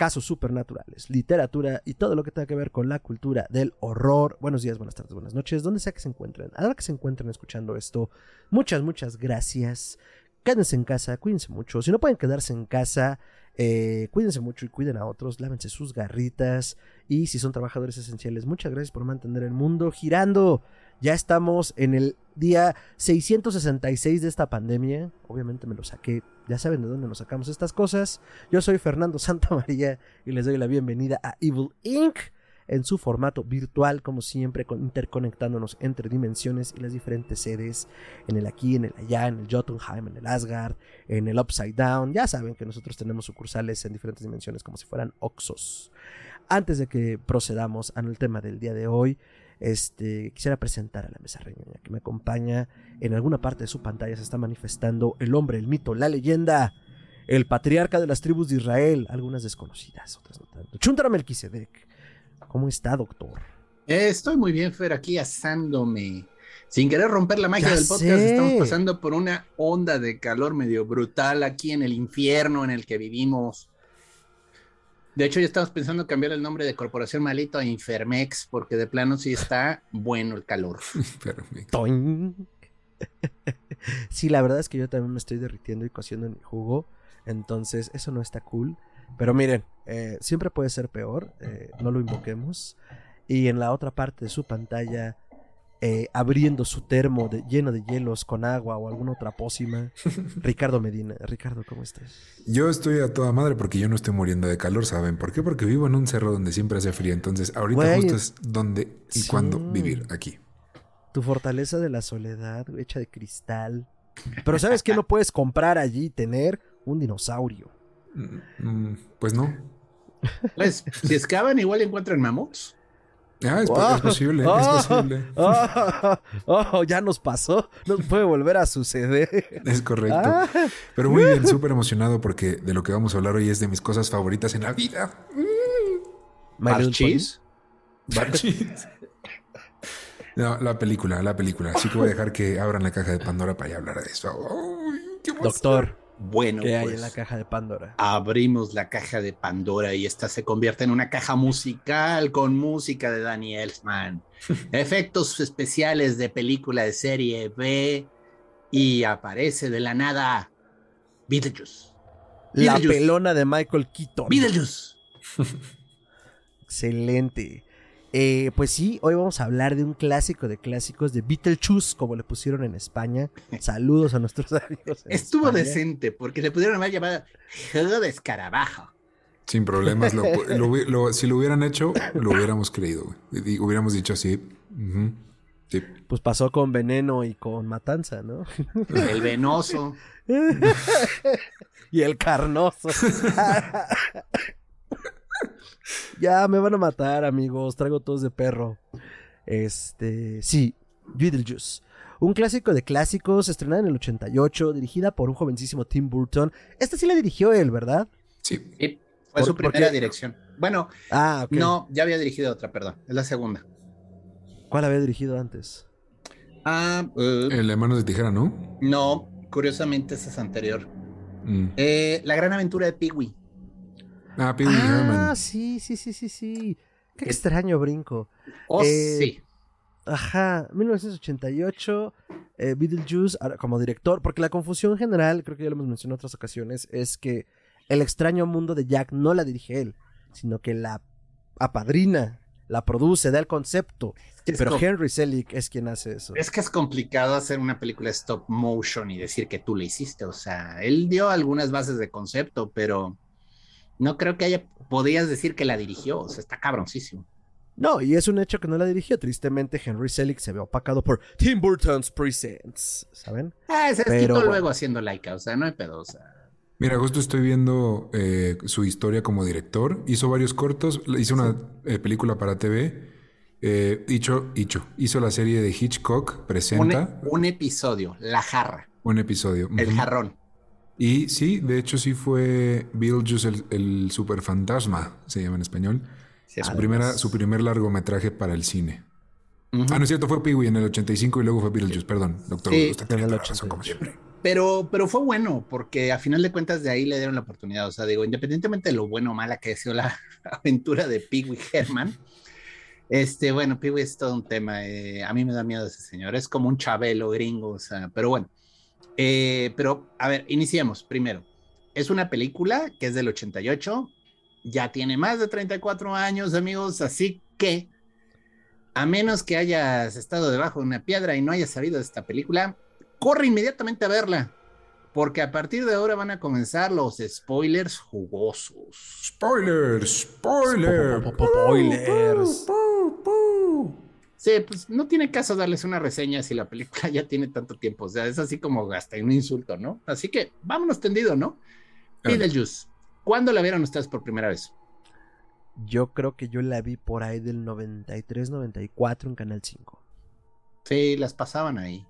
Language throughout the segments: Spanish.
casos supernaturales, literatura y todo lo que tenga que ver con la cultura del horror. Buenos días, buenas tardes, buenas noches, donde sea que se encuentren. A la que se encuentren escuchando esto, muchas, muchas gracias. Quédense en casa, cuídense mucho. Si no pueden quedarse en casa, eh, cuídense mucho y cuiden a otros, lávense sus garritas y si son trabajadores esenciales, muchas gracias por mantener el mundo girando. Ya estamos en el día 666 de esta pandemia. Obviamente me lo saqué. Ya saben de dónde nos sacamos estas cosas. Yo soy Fernando Santamaría y les doy la bienvenida a Evil Inc. en su formato virtual, como siempre, interconectándonos entre dimensiones y las diferentes sedes, en el aquí, en el allá, en el Jotunheim, en el Asgard, en el Upside Down. Ya saben que nosotros tenemos sucursales en diferentes dimensiones como si fueran Oxos. Antes de que procedamos al tema del día de hoy, este, quisiera presentar a la mesa reñoña que me acompaña. En alguna parte de su pantalla se está manifestando el hombre, el mito, la leyenda, el patriarca de las tribus de Israel, algunas desconocidas, otras no tanto. Chuntara Melquisedec. ¿Cómo está, doctor? Eh, estoy muy bien, Fer, aquí asándome. Sin querer romper la magia Ya del podcast, sé. estamos pasando por una onda de calor medio brutal aquí en el infierno en el que vivimos. De hecho, ya estamos pensando en cambiar el nombre de Corporación Malito a Infermex, porque de plano sí está bueno el calor. Sí, la verdad es que yo también me estoy derritiendo y cociendo en mi jugo. Entonces, eso no está cool. Pero miren, eh, siempre puede ser peor. eh, no lo invoquemos. Y en la otra parte de su pantalla, eh, abriendo su termo de- lleno de hielos con agua o alguna otra pócima, Ricardo Medina. Ricardo, ¿cómo estás? Yo estoy a toda madre porque yo no estoy muriendo de calor, ¿saben? ¿Por qué? Porque vivo en un cerro donde siempre hace frío. Entonces, ahorita Güey, justo es donde y sí. cuándo vivir aquí. Tu fortaleza de la soledad, hecha de cristal. Pero ¿sabes qué no puedes comprar allí y tener? Un dinosaurio. Mm, mm, Pues no. Pues, si excavan, igual encuentran mamuts. Ah, es, Ah, es posible, ah, es posible. Oh, oh, ya nos pasó. Nos puede volver a suceder. Es correcto. Ah, Pero muy bien, súper emocionado porque de lo que vamos a hablar hoy es de mis cosas favoritas en la vida. My Little Parchís. No, la película, la película. Así que voy a dejar que abran la caja de Pandora para ya hablar de eso. Qué. Doctor, Bueno, ¿qué hay pues, en la caja de Pandora? abrimos la caja de Pandora y esta se convierte en una caja musical con música de Danny Elfman, efectos especiales de película de serie B y aparece de la nada Beetlejuice. La Beetlejuice. pelona de Michael Keaton. Beetlejuice. Excelente. Eh, pues sí, hoy vamos a hablar de un clásico de clásicos de Beetlejuice, como le pusieron en España. Saludos a nuestros amigos. en Estuvo España. decente porque le pudieron haber llamado Juego de Escarabajo. Sin problemas. Lo, lo hubi- lo- si lo hubieran hecho, lo hubiéramos creído. güey. Y- y hubiéramos dicho sí. ujú, sí. Pues pasó con Veneno y con Matanza, ¿no? El venoso. y el carnoso. ya me van a matar, amigos. Traigo todos de perro. Este, sí, Beetlejuice. Un clásico de clásicos, estrenada en el 88, dirigida por un jovencísimo Tim Burton. Esta sí la dirigió él, ¿verdad? Sí. Sí, fue ¿Por- su primera qué? dirección. Bueno, Ah, no, ya había dirigido otra, perdón. Es la segunda. ¿Cuál había dirigido antes? Ah, eh, El hermanos de tijera, ¿no? no, curiosamente esa es anterior. Mm. Eh, la gran aventura de Peewee. Ah, Pee Wee ah, Herman. sí, sí, sí, sí, sí. Qué ¿Qué? extraño brinco. Oh, Eh, sí. Ajá, 1988, eh, Beetlejuice como director, porque la confusión general, creo que ya lo hemos mencionado en otras ocasiones, es que El extraño mundo de Jack no la dirige él, sino que la apadrina, la produce, da el concepto. Es Pero Henry Selick es quien hace eso. Es que es complicado hacer una película stop motion y decir que tú la hiciste. O sea, él dio algunas bases de concepto, pero no creo que haya, podías decir que la dirigió. O sea, está cabroncísimo. No, y es un hecho que no la dirigió. Tristemente, Henry Selick se ve opacado por Tim Burton's Presents, ¿saben? Ah, se Pero quitó bueno. luego haciendo laica. O sea, no hay pedo. O sea, Mira, justo estoy viendo eh, su historia como director. Hizo varios cortos, hizo una eh, película para TV. Eh, hizo, hizo, hizo la serie de Hitchcock, presenta. Un, un episodio, La Jarra. Un episodio. El jarrón. Y sí, de hecho sí fue Beetlejuice el, el superfantasma, se llama en español. Sí, Su, primera, su primer largometraje para el cine. Ah, no es cierto, fue Pee-wee en el 85 y luego fue Beetlejuice, perdón, doctor. Sí, usted en tiene la razón, como 88. siempre. Pero, pero fue bueno, porque a final de cuentas de ahí le dieron la oportunidad. O sea, digo, independientemente de lo bueno o mala que ha sido la aventura de Wee Herman, este, bueno, Wee es todo un tema. eh, a mí me da miedo ese señor. Es como un chabelo gringo, o sea, pero bueno. Eh, pero, a ver, iniciemos primero. Es una película que es del 88, ya tiene más de 34 años, amigos, así que, a menos que hayas estado debajo de una piedra y no hayas sabido de esta película, corre inmediatamente a verla, porque a partir de ahora van a comenzar los spoilers jugosos. Spoilers, spoilers. Spoilers. Sí, pues no tiene caso darles una reseña si la película ya tiene tanto tiempo, o sea, es así como hasta un insulto, ¿no? Así que vámonos tendido, ¿no? Beetlejuice, ¿cuándo la vieron ustedes por primera vez? Yo creo que yo la vi por ahí del 93, 94 en Canal 5. Sí, las pasaban ahí.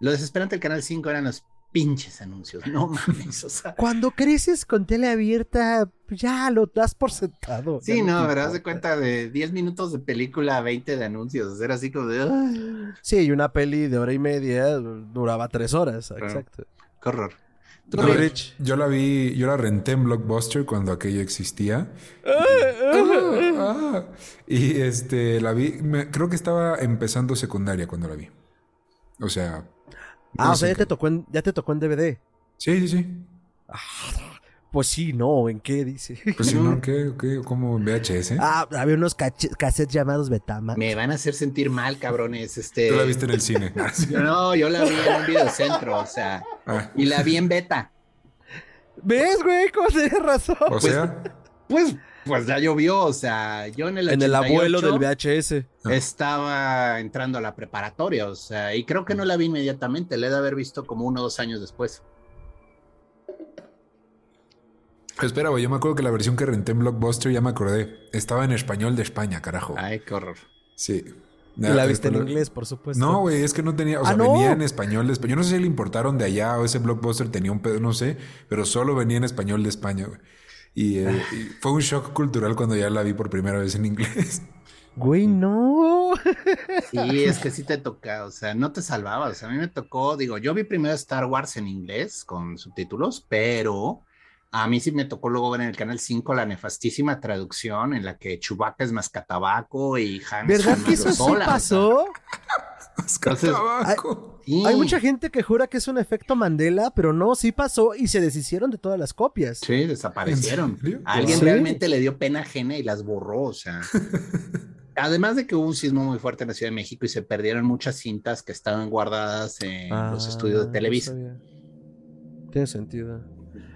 Lo desesperante del Canal 5 eran los pinches anuncios, no mames, o sea. Cuando creces con tele abierta, ya lo das por sentado. Sí, no, ¿verdad? Haz de cuenta de 10 minutos de película, 20 de anuncios. Era así como de. "Ay, Sí, y una peli de hora y media duraba tres horas. Exacto. ¡Qué horror! ¿Tú, Yo, Rich? La vi, yo la renté en Blockbuster cuando aquello existía. Ah, y este, la vi, me- creo que estaba empezando secundaria cuando la vi. O sea. Ah, o sea, ya te tocó en, ya te tocó en DVD. Sí, sí, sí. Pues sí, no, ¿en qué dice? Pues si no, ¿qué? ¿Qué? ¿Cómo en VHS? Ah, había unos cassettes llamados Betama. Me van a hacer sentir mal, cabrones. Este. Tú la viste en el cine. No, yo la vi en un videocentro, o sea. Ah, Y la vi en beta. ¿Ves, güey? ¿Cómo tienes razón? o sea, Pues, pues ya llovió, o sea, yo en el en el 88 abuelo del VHS. estaba entrando a la preparatoria, o sea, y creo que no la vi inmediatamente, la he de haber visto como uno o dos años después. espera, güey, yo me acuerdo que la versión que renté en Blockbuster, ya me acordé, estaba en español de España, carajo. Ay, qué horror. Sí. Y la Ah, viste en lo- inglés, por supuesto. No, güey, es que no tenía, o Ah, sea, ¿no? venía en español de España. Yo no sé si le importaron de allá o ese blockbuster tenía un pedo, no sé, pero solo venía en español de España, güey. Y, eh, y fue un shock cultural cuando ya la vi por primera vez en inglés. Güey, no. Sí, es que sí te toca, o sea, no te salvabas. O sea, a mí me tocó, digo, yo vi primero Star Wars en inglés con subtítulos, pero a mí sí me tocó luego ver en el canal 5 la nefastísima traducción en la que Chewbacca es mascatabaco y Han ¿Verdad es que eso sí sola, pasó? Entonces, Tabaco. sí. Hay mucha gente que jura que es un efecto Mandela, pero no, sí pasó y se deshicieron de todas las copias. Sí, desaparecieron. Alguien Sí. realmente le dio pena ajena y las borró, o sea. Además de que hubo un sismo muy fuerte en la Ciudad de México y se perdieron muchas cintas que estaban guardadas en los Ah, estudios de Televisa. Tiene sentido.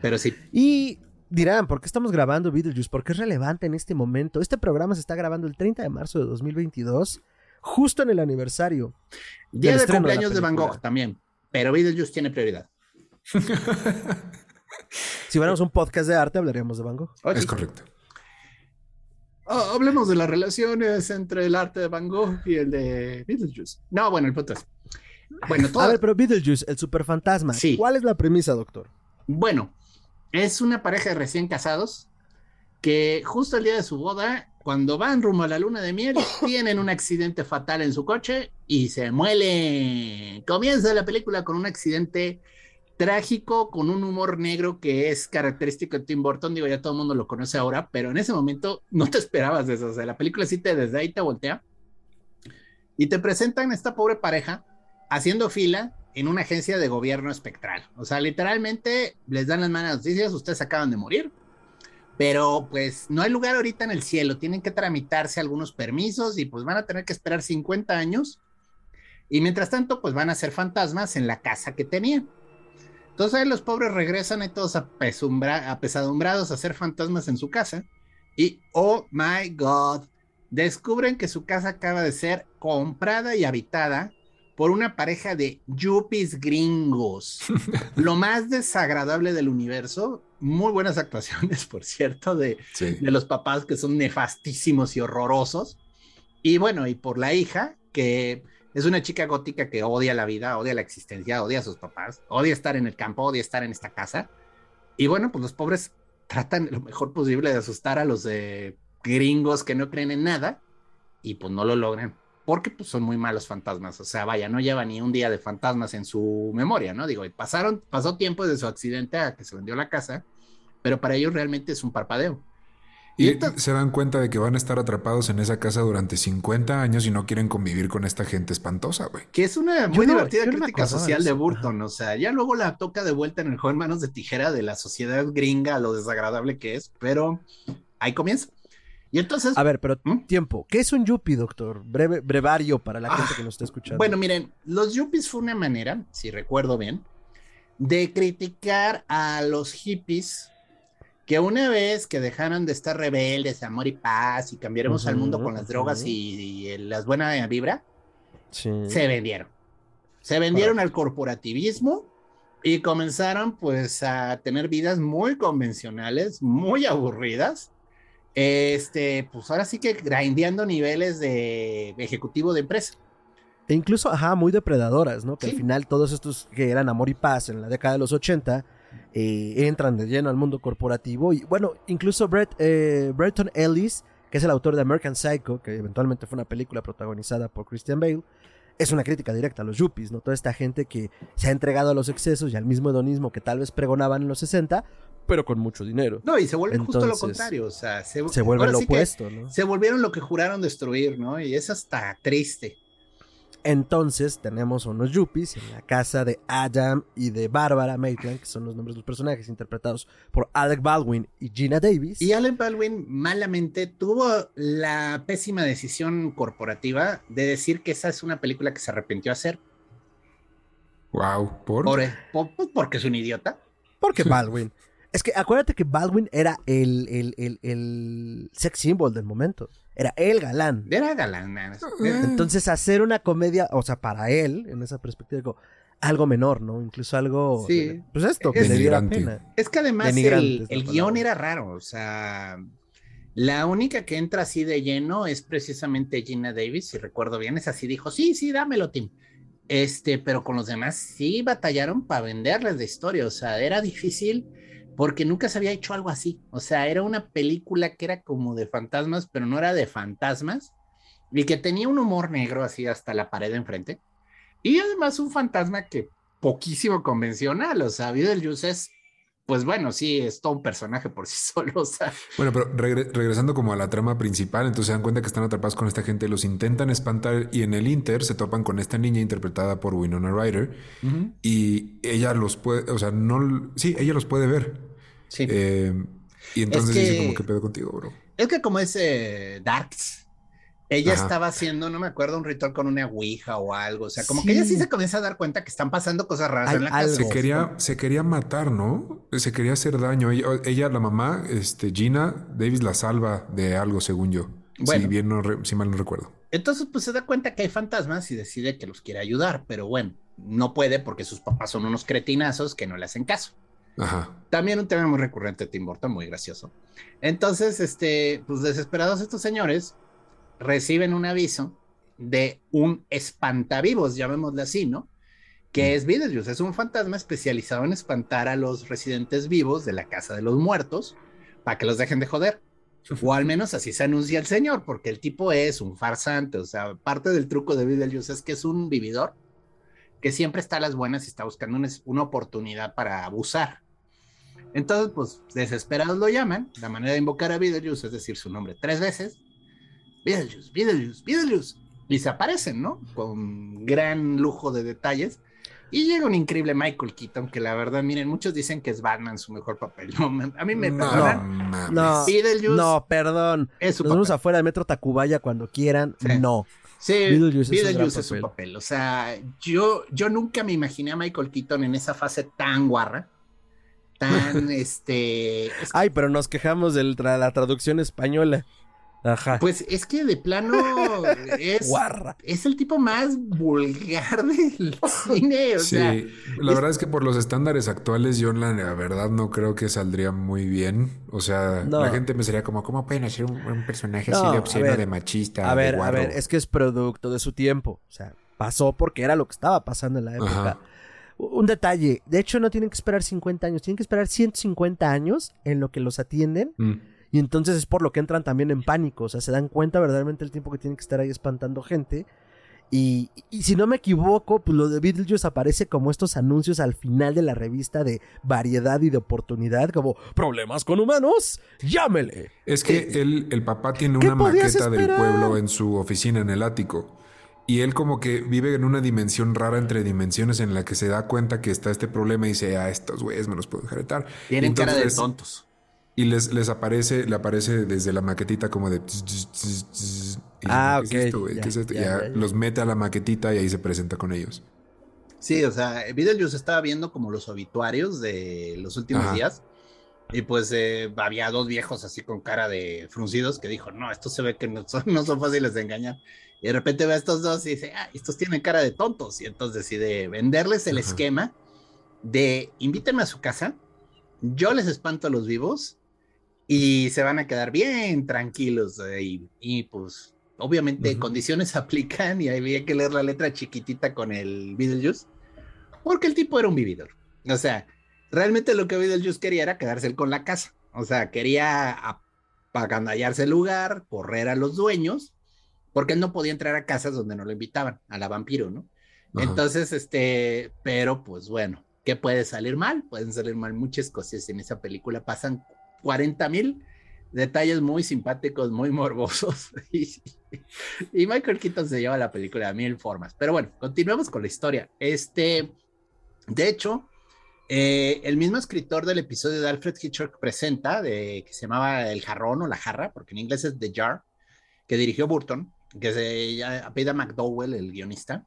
Pero sí, Y dirán, ¿por qué estamos grabando Beetlejuice? Porque es relevante en este momento. Este programa se está grabando el 30 de marzo de 2022, justo en el aniversario. día del de cumpleaños de, Van. Gogh también. Pero Beetlejuice tiene prioridad. Si fuéramos un podcast de arte, hablaríamos de Van Gogh. Es correcto. Ah, hablemos de las relaciones entre el arte de Van Gogh y el de Beetlejuice. No, bueno, el punto es. Bueno, A todo, ver, pero Beetlejuice, el superfantasma. Sí. ¿Cuál es la premisa, doctor? Bueno, es una pareja de recién casados que justo el día de su boda, cuando van rumbo a la luna de miel, tienen un accidente fatal en su coche y se muelen. Comienza la película con un accidente trágico, con un humor negro que es característico de Tim Burton. Digo, ya todo el mundo lo conoce ahora, pero en ese momento no te esperabas de eso. O sea, la película sí te desde ahí te voltea y te presentan esta pobre pareja haciendo fila en una agencia de gobierno espectral. O sea, literalmente les dan las malas noticias, ustedes acaban de morir, pero pues no hay lugar ahorita en el cielo, tienen que tramitarse algunos permisos y pues van a tener que esperar 50 años. Y mientras tanto, pues van a ser fantasmas en la casa que tenían. Entonces los pobres regresan ahí todos apesadumbrados a ser fantasmas en su casa. Y, oh my God, descubren que su casa acaba de ser comprada y habitada por una pareja de yuppies gringos. Lo más desagradable del universo. Muy buenas actuaciones, por cierto, de, Sí. de los papás que son nefastísimos y horrorosos. Y bueno, y por la hija, que es una chica gótica que odia la vida, odia la existencia, odia a sus papás, odia estar en el campo, odia estar en esta casa. Y bueno, pues los pobres tratan lo mejor posible de asustar a los de gringos que no creen en nada y pues no lo logran porque pues son muy malos fantasmas, o sea, vaya, no lleva ni un día de fantasmas en su memoria, ¿no? Digo, y pasaron, pasó tiempo desde su accidente a que se vendió la casa, pero para ellos realmente es un parpadeo. Y entonces- se dan cuenta de que van a estar atrapados en esa casa durante 50 años y no quieren convivir con esta gente espantosa, güey. Que es una muy divertida no crítica social de. Burton, o sea, ya luego la toca de vuelta en el joven manos de tijera de la sociedad gringa, lo desagradable que es, pero ahí comienza. Y entonces, A ver, pero ¿Mm? tiempo. ¿Qué es un yuppie, doctor? Breve, brevario para la Ah, gente que nos está escuchando. Bueno, miren, los yuppies fue una manera, si recuerdo bien, de criticar a los hippies que una vez que dejaron de estar rebeldes, amor y paz y cambiaremos al mundo con las drogas ujú. y, y las buenas vibra, Sí. se vendieron. Se vendieron al corporativismo y comenzaron pues a tener vidas muy convencionales, muy aburridas. Este, pues ahora sí que grindeando niveles de ejecutivo de empresa. E incluso, ajá, muy depredadoras, ¿no? Que Sí. al final todos estos que eran amor y paz en la década de los 80 eh, entran de lleno al mundo corporativo. Y bueno, incluso Brett, eh, Bretton Ellis, que es el autor de American Psycho, que eventualmente fue una película protagonizada por Christian Bale, es una crítica directa a los yuppies, ¿no? Toda esta gente que se ha entregado a los excesos y al mismo hedonismo que tal vez pregonaban en los 60, pero con mucho dinero. No, y se vuelve justo lo contrario, o sea, se, Se vuelve lo opuesto, ¿no? Se volvieron lo que juraron destruir, ¿no? Y es hasta triste. Entonces tenemos unos yuppies en la casa de Adam y de Barbara Maitland, que son los nombres de los personajes interpretados por Alec Baldwin y Gina Davis. Y Alec Baldwin malamente tuvo la pésima decisión corporativa de decir que esa es una película que se arrepintió hacer Wow, por. por, por- pues porque es un idiota. Porque Baldwin. Es que acuérdate que Baldwin era el, el, el, el sex symbol del momento. Era el galán. Era galán. man. Entonces hacer una comedia, o sea, para él, en esa perspectiva, digo, algo menor, ¿no? Incluso algo... Sí. Pues esto, que Es- le diera pena. Es que además el, el guion era raro, o sea, la única que entra así de lleno es precisamente Gina Davis, si recuerdo bien, es así, dijo, sí, sí, dámelo, Tim. Este, pero con los demás sí batallaron para venderles la historia, o sea, era difícil porque nunca se había hecho algo así, o sea, era una película que era como de fantasmas, pero no era de fantasmas, y que tenía un humor negro así hasta la pared de enfrente, y además un fantasma que poquísimo convencional, o sea, Beetlejuice es, pues bueno, sí, es todo un personaje por sí solo, o sea, Bueno, pero regre- regresando como a la trama principal, entonces se dan cuenta que están atrapados con esta gente, los intentan espantar y en el Inter se topan con esta niña interpretada por Winona Ryder y ella los puede, o sea, no, sí, ella los puede ver. sí. Eh, y entonces que- dice como que pedo contigo, bro. Es que como es eh, Darks, ella Ajá. estaba haciendo, no me acuerdo, un ritual con una ouija o algo, o sea, como que ella sí se comienza a dar cuenta que están pasando cosas raras Hay en la algo. casa. Se quería, se quería matar, ¿no? Se quería hacer daño. Ella, ella, la mamá, este, Gina Davis la salva de algo, según yo. Bueno. Si bien no, re- si mal no recuerdo. Entonces, pues se da cuenta que hay fantasmas y decide que los quiere ayudar, pero bueno, no puede porque sus papás son unos cretinazos que no le hacen caso. Ajá. También un tema muy recurrente de Tim Burton, muy gracioso. Entonces, este, pues desesperados estos señores reciben un aviso de un espantavivos, llamémosle así, ¿no? Que es Beetlejuice, es un fantasma especializado en espantar a los residentes vivos de la casa de los muertos para que los dejen de joder. O al menos así se anuncia el señor, porque el tipo es un farsante, o sea, parte del truco de Beetlejuice es que es un vividor que siempre está a las buenas y está buscando una, una oportunidad para abusar. Entonces, pues, desesperados lo llaman. La manera de invocar a Beetlejuice es decir su nombre tres veces. Beetlejuice, Beetlejuice, Beetlejuice. Y se aparecen, ¿no? Con gran lujo de detalles. Y llega un increíble Michael Keaton, que la verdad, miren, muchos dicen que es Batman su mejor papel. No, a mí me No, perdonan. No, Beetlejuice no, perdón. es su Nos vemos afuera del metro Tacubaya cuando quieran. Sí. No. Sí, Beetlejuice es Beetlejuice gran es su papel. papel. O sea, yo, yo nunca me imaginé a Michael Keaton en esa fase tan guarra. Tan, este... es- Ay, pero nos quejamos de la traducción española. Ajá. Pues es que de plano es, Guarra. es el tipo más vulgar del cine. O Sí, sea, la verdad es que por los estándares actuales yo la, la verdad no creo que saldría muy bien. O sea, No. la gente me sería como, ¿cómo pueden hacer un, un personaje No, así de obsceno, ver, de machista, A de ver, a ver, es que es producto de su tiempo. O sea, pasó porque era lo que estaba pasando en la época. Ajá. Un detalle, de hecho no tienen que esperar 50 años, tienen que esperar 150 años en lo que los atienden Mm. Y entonces es por lo que entran también en pánico, o sea, se dan cuenta verdaderamente el tiempo que tienen que estar ahí espantando gente. Y, y si no me equivoco, pues lo de Beetlejuice aparece como estos anuncios al final de la revista de variedad y de oportunidad, como problemas con humanos, llámele. Es que él, el papá tiene ¿Qué una maqueta del pueblo en su oficina en el ático. Y él como que vive en una dimensión rara entre dimensiones en la que se da cuenta que está este problema y dice, ah, estos güeyes me los puedo enjaretar. tienen cara de Entonces, tontos. Y les, les aparece, le aparece desde la maquetita como de... tss, tss, tss, tss. Y Ah, ¿qué es ok, esto, güey? ya, ¿Qué es esto? ya, Ya ya, ya. los mete a la maquetita y ahí se presenta con ellos. Sí, o sea, Beetlejuice estaba viendo como los obituarios de los últimos Ajá. días. Y pues eh, había dos viejos así con cara de fruncidos que dijo, no, estos se ve que no son, no son fáciles de engañar. Y de repente ve a estos dos y dice, ah, estos tienen cara de tontos. Y entonces decide venderles el Ajá. esquema de invítenme a su casa, yo les espanto a los vivos y se van a quedar bien tranquilos. eh, y, y, pues obviamente Ujú. condiciones aplican y había que leer la letra chiquitita con el Beetlejuice porque el tipo era un vividor. O sea, realmente lo que Beetlejuice quería era quedarse con la casa. O sea, quería apagandallarse el lugar, correr a los dueños, porque él no podía entrar a casas donde no lo invitaban, a la vampiro, ¿no? Entonces, este, pero pues bueno, ¿qué puede salir mal? Pueden salir mal muchas cosas en esa película. Pasan 40 mil detalles muy simpáticos, muy morbosos. Y, Michael Keaton se lleva la película a mil formas. Pero bueno, continuemos con la historia. Este, de hecho, eh, el mismo escritor del episodio de Alfred Hitchcock presenta, de, que se llamaba El jarrón o la jarra, porque en inglés es The Jar, que dirigió Burton, que se apellida McDowell, el guionista,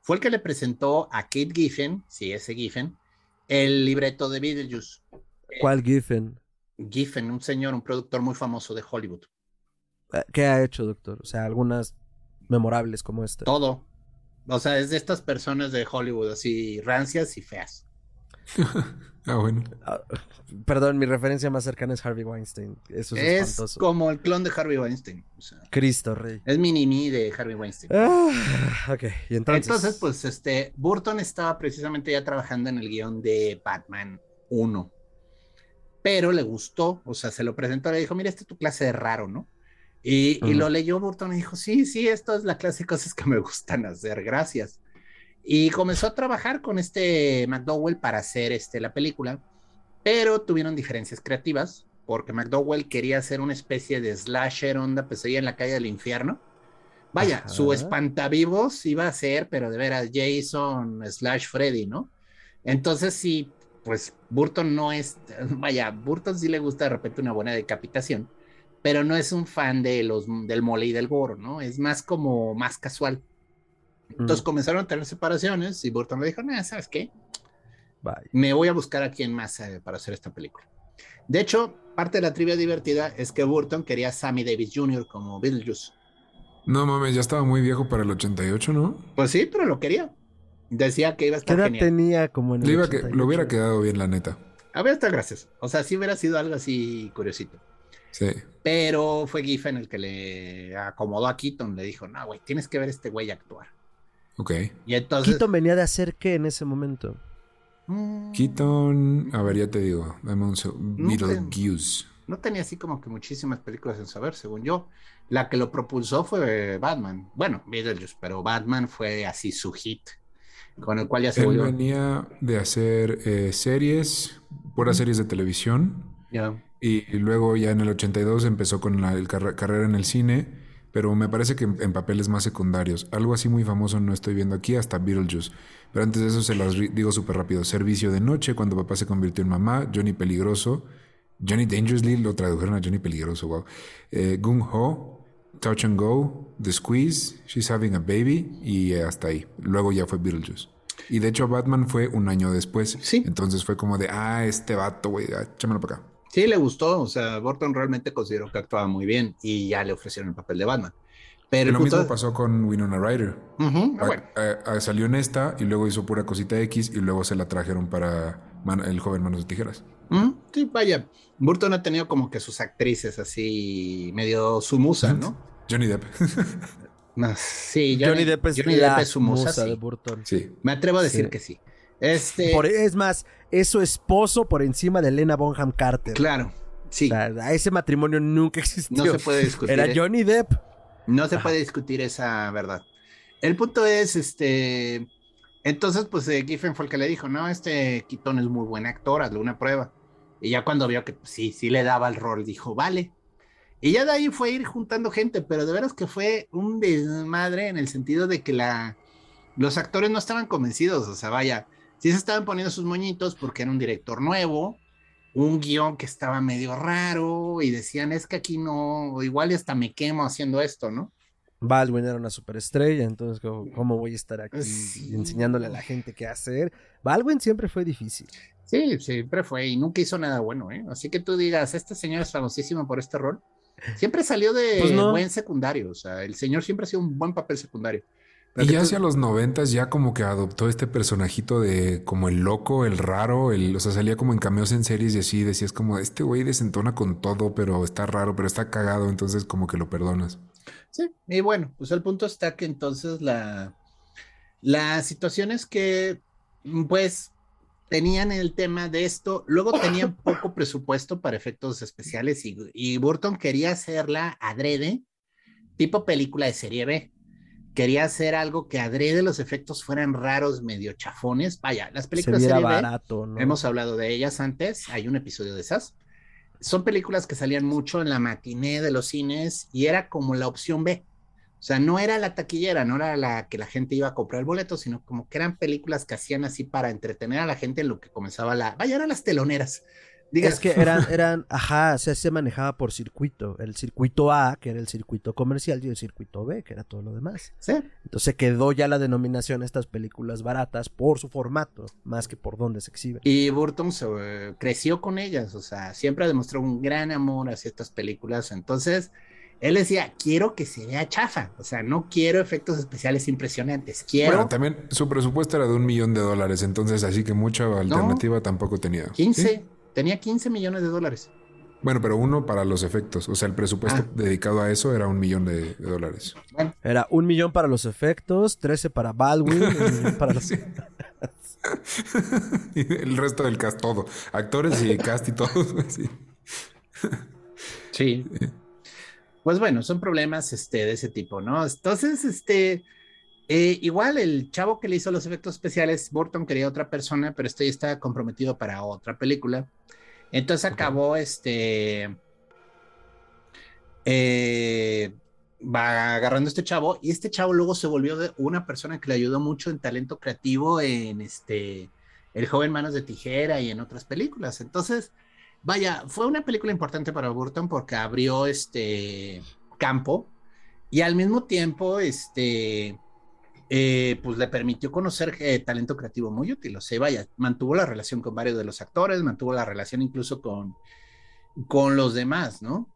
fue el que le presentó a Kate Giffen, sí, ese Giffen, el libreto de Beetlejuice. ¿Cuál Giffen? Giffen, un señor, un productor muy famoso de Hollywood. Eh, ¿Qué ha hecho, doctor? O sea, algunas memorables como esta. Todo. O sea, es de estas personas de Hollywood, así rancias y feas. Ah, bueno. Ah, perdón, mi referencia más cercana es Harvey Weinstein. Eso es, Es espantoso. como el clon de Harvey Weinstein. O sea, Cristo Rey. es mini-me de Harvey Weinstein. Ah, ok, y entonces. Entonces, pues, este, Burton estaba precisamente ya trabajando en el guion de Batman 1. Pero le gustó, o sea, se lo presentó, le dijo, mira, este es tu clase de raro, ¿no? Y, lo leyó Burton y dijo, sí, sí, esto es la clase de cosas que me gustan hacer, gracias. Y comenzó a trabajar con este McDowell para hacer este, la película, pero tuvieron diferencias creativas, porque McDowell quería hacer una especie de slasher onda pesadilla en la calle del infierno. Vaya, Ajá. su espantavivos iba a ser, pero de veras, Jason slash Freddy, ¿no? Entonces sí, pues Burton no es, vaya, Burton sí le gusta de repente una buena decapitación, pero no es un fan de los, del mole y del goro, ¿no? Es más como, más casual. Entonces Mm, comenzaron a tener separaciones y Burton le dijo, no, ¿sabes qué? vaya. me voy a buscar a quien más eh, para hacer esta película. De hecho, parte de la trivia divertida es que Burton quería a Sammy Davis Jr. como Beetlejuice. No mames, ya estaba muy viejo para el 88, ¿no? Pues sí, pero lo quería. Decía que iba a ¿Qué estar edad genial. tenía como en el Le, iba que, 88? le hubiera quedado bien, la neta. A ver, está gracias. O sea, sí hubiera sido algo así curiosito. Sí. Pero fue Giffen el que le acomodó a Keaton. Le dijo, no, güey, tienes que ver a este güey actuar. Ok. Y entonces... Keaton venía de hacer qué en ese momento? mm, Keaton, a ver, ya te digo. Dame un te- Beetlejuice. no tenía así como que muchísimas películas en saber, según yo. La que lo propulsó fue Batman. Bueno, Beetlejuice, pero Batman fue así su hit, con el cual ya se Él volvió. venía de hacer eh, series, puras series de televisión. Ya. Y, y luego ya en el 82 empezó con la carrera en el cine, pero me parece que en, en papeles más secundarios. Algo así muy famoso no estoy viendo aquí, hasta Beetlejuice. Pero antes de eso se las digo súper rápido. Servicio de noche, cuando papá se convirtió en mamá. Johnny Peligroso. Johnny Dangerously, lo tradujeron a Johnny Peligroso, wow. Eh, Gung Ho, Touch and Go, The Squeeze, She's Having a Baby y hasta ahí. Luego ya fue Beetlejuice. Y de hecho Batman fue un año después. Sí. Entonces fue como de, ah, este vato, güey, échamelo para acá. Sí, le gustó. O sea, Burton realmente consideró que actuaba muy bien y ya le ofrecieron el papel de Batman. Pero lo mismo pasó con Winona Ryder. salió en esta y luego hizo pura cosita X y luego se la trajeron para el joven Manos de Tijeras. Sí, vaya. Burton ha tenido como que sus actrices así medio su musa, ¿no? Johnny Depp. sí, Johnny, Depp es, su musa, de Burton. Sí. Me atrevo a decir que sí. Este... es más, es su esposo por encima de Elena Bonham Carter. Claro, sí. a ese matrimonio nunca existió. No se puede discutir. Era ¿eh? Johnny Depp. No se puede discutir esa verdad. El punto es, este, entonces, pues eh, Giffen fue el que le dijo, no, este Quitón es muy buen actor, hazle una prueba. Y ya cuando vio que pues, sí, sí le daba el rol, dijo, vale. Y ya de ahí fue ir juntando gente, pero de veras que fue un desmadre en el sentido de que la, los actores no estaban convencidos, o sea, vaya, sí se estaban poniendo sus moñitos porque era un director nuevo, un guion que estaba medio raro y decían, es que aquí no, igual hasta me quemo haciendo esto, ¿no? Baldwin era una superestrella, entonces ¿cómo, voy a estar aquí enseñándole a la gente qué hacer? Baldwin siempre fue difícil. Sí, siempre fue y nunca hizo nada bueno, ¿eh? Así que tú digas, este señor es famosísimo por este rol. Siempre salió de pues buen secundario, o sea, el señor siempre ha sido un buen papel secundario. Y ya hacia los noventas ya como que adoptó este personajito de como el loco, el raro, el, o sea, salía como en cameos en series y así, decías como, este güey desentona con todo, pero está raro, pero está cagado, entonces como que lo perdonas. Sí, y bueno, pues el punto está que entonces la, la situación es que, pues, tenían el tema de esto, luego tenían poco presupuesto para efectos especiales y, y Burton quería hacerla adrede, tipo película de serie B quería hacer algo que adrede los efectos fueran raros, medio chafones. Vaya, las películas de barato, ¿no? hemos hablado de ellas antes, hay un episodio de esas. Son películas que salían mucho en la matiné de los cines y era como la opción B. O sea, no era la taquillera, no era la que la gente iba a comprar el boleto, sino como que eran películas que hacían así para entretener a la gente en lo que comenzaba la... Vaya, eran las teloneras. Es que eran, eran, ajá, o sea, se manejaba por circuito. El circuito A, que era el circuito comercial, y el circuito B, que era todo lo demás. Sí. Entonces quedó ya la denominación estas películas baratas por su formato, más que por dónde se exhiben. Y Burton se, eh, creció con ellas, o sea, siempre demostró un gran amor hacia estas películas. Entonces, él decía, quiero que se vea chafa, o sea, no quiero efectos especiales impresionantes, quiero... Bueno, también su presupuesto era de un millón de dólares, entonces así que mucha alternativa tampoco tenía. 15. Tenía 15 millones de dólares. Bueno, pero uno para los efectos. O sea, el presupuesto ah. dedicado a eso era un millón de, dólares. Era un millón para los efectos, 13 para Baldwin, para los... y el resto del cast, todo. Actores y cast y todo. sí. Pues bueno, son problemas este, de ese tipo, ¿no? Entonces, este... Eh, igual el chavo que le hizo los efectos especiales, Burton quería otra persona, pero este ya estaba comprometido para otra película. Entonces acabó este. Eh, va agarrando este chavo y este chavo luego se volvió de una persona que le ayudó mucho en talento creativo en este El joven manos de tijera y en otras películas. Entonces, vaya, fue una película importante para Burton porque abrió este campo y al mismo tiempo este eh, pues le permitió conocer eh, talento creativo muy útil. O sea, vaya, mantuvo la relación con varios de los actores, mantuvo la relación incluso con, con los demás, ¿no?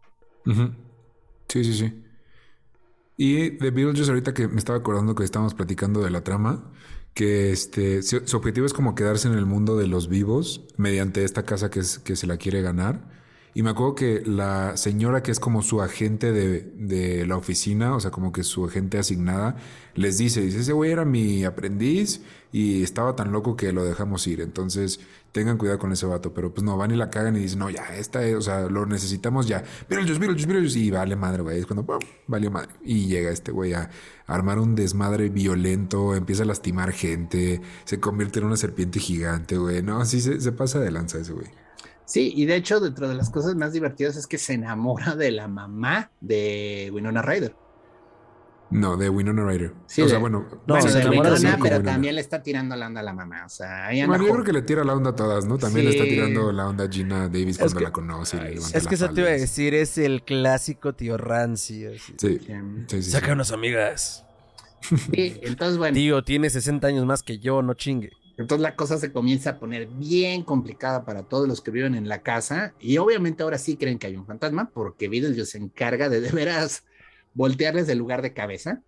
Sí, sí, sí. Y de Beetlejuice, ahorita que me estaba acordando que estábamos platicando de la trama, que este, su, objetivo es como quedarse en el mundo de los vivos mediante esta casa que, es, que se la quiere ganar. Y me acuerdo que la señora que es como su agente de, la oficina, o sea, como que su agente asignada, les dice, dice, ese güey era mi aprendiz y estaba tan loco que lo dejamos ir. Entonces, tengan cuidado con ese vato. Pero pues no, van y la cagan y dicen, no, ya, esta es, o sea, lo necesitamos ya. Beetlejuice, Beetlejuice, Beetlejuice. Y vale madre, güey. Es cuando, ¡pum! valió madre. Y llega este güey a armar un desmadre violento, empieza a lastimar gente, se convierte en una serpiente gigante, güey. No, así se, se pasa de lanza ese güey. Sí, y de hecho, dentro de las cosas más divertidas es que se enamora de la mamá de Winona Ryder. No, de Winona Ryder. Sí, o sea, bueno, no, se enamora de pero también le está tirando la onda a la mamá. O sea, bueno, yo creo que le tira la onda a todas, ¿no? También le está tirando la onda a Gina Davis cuando la conoce. Y le es que eso te iba a decir, es el clásico tío rancio. Sí, sí, Saca unas amigas. Sí, entonces bueno. Tío, tiene 60 años más que yo, no chingue. Entonces la cosa se comienza a poner bien complicada para todos los que viven en la casa y obviamente ahora sí creen que hay un fantasma porque Beetlejuice se encarga de de veras voltearles el lugar de cabeza.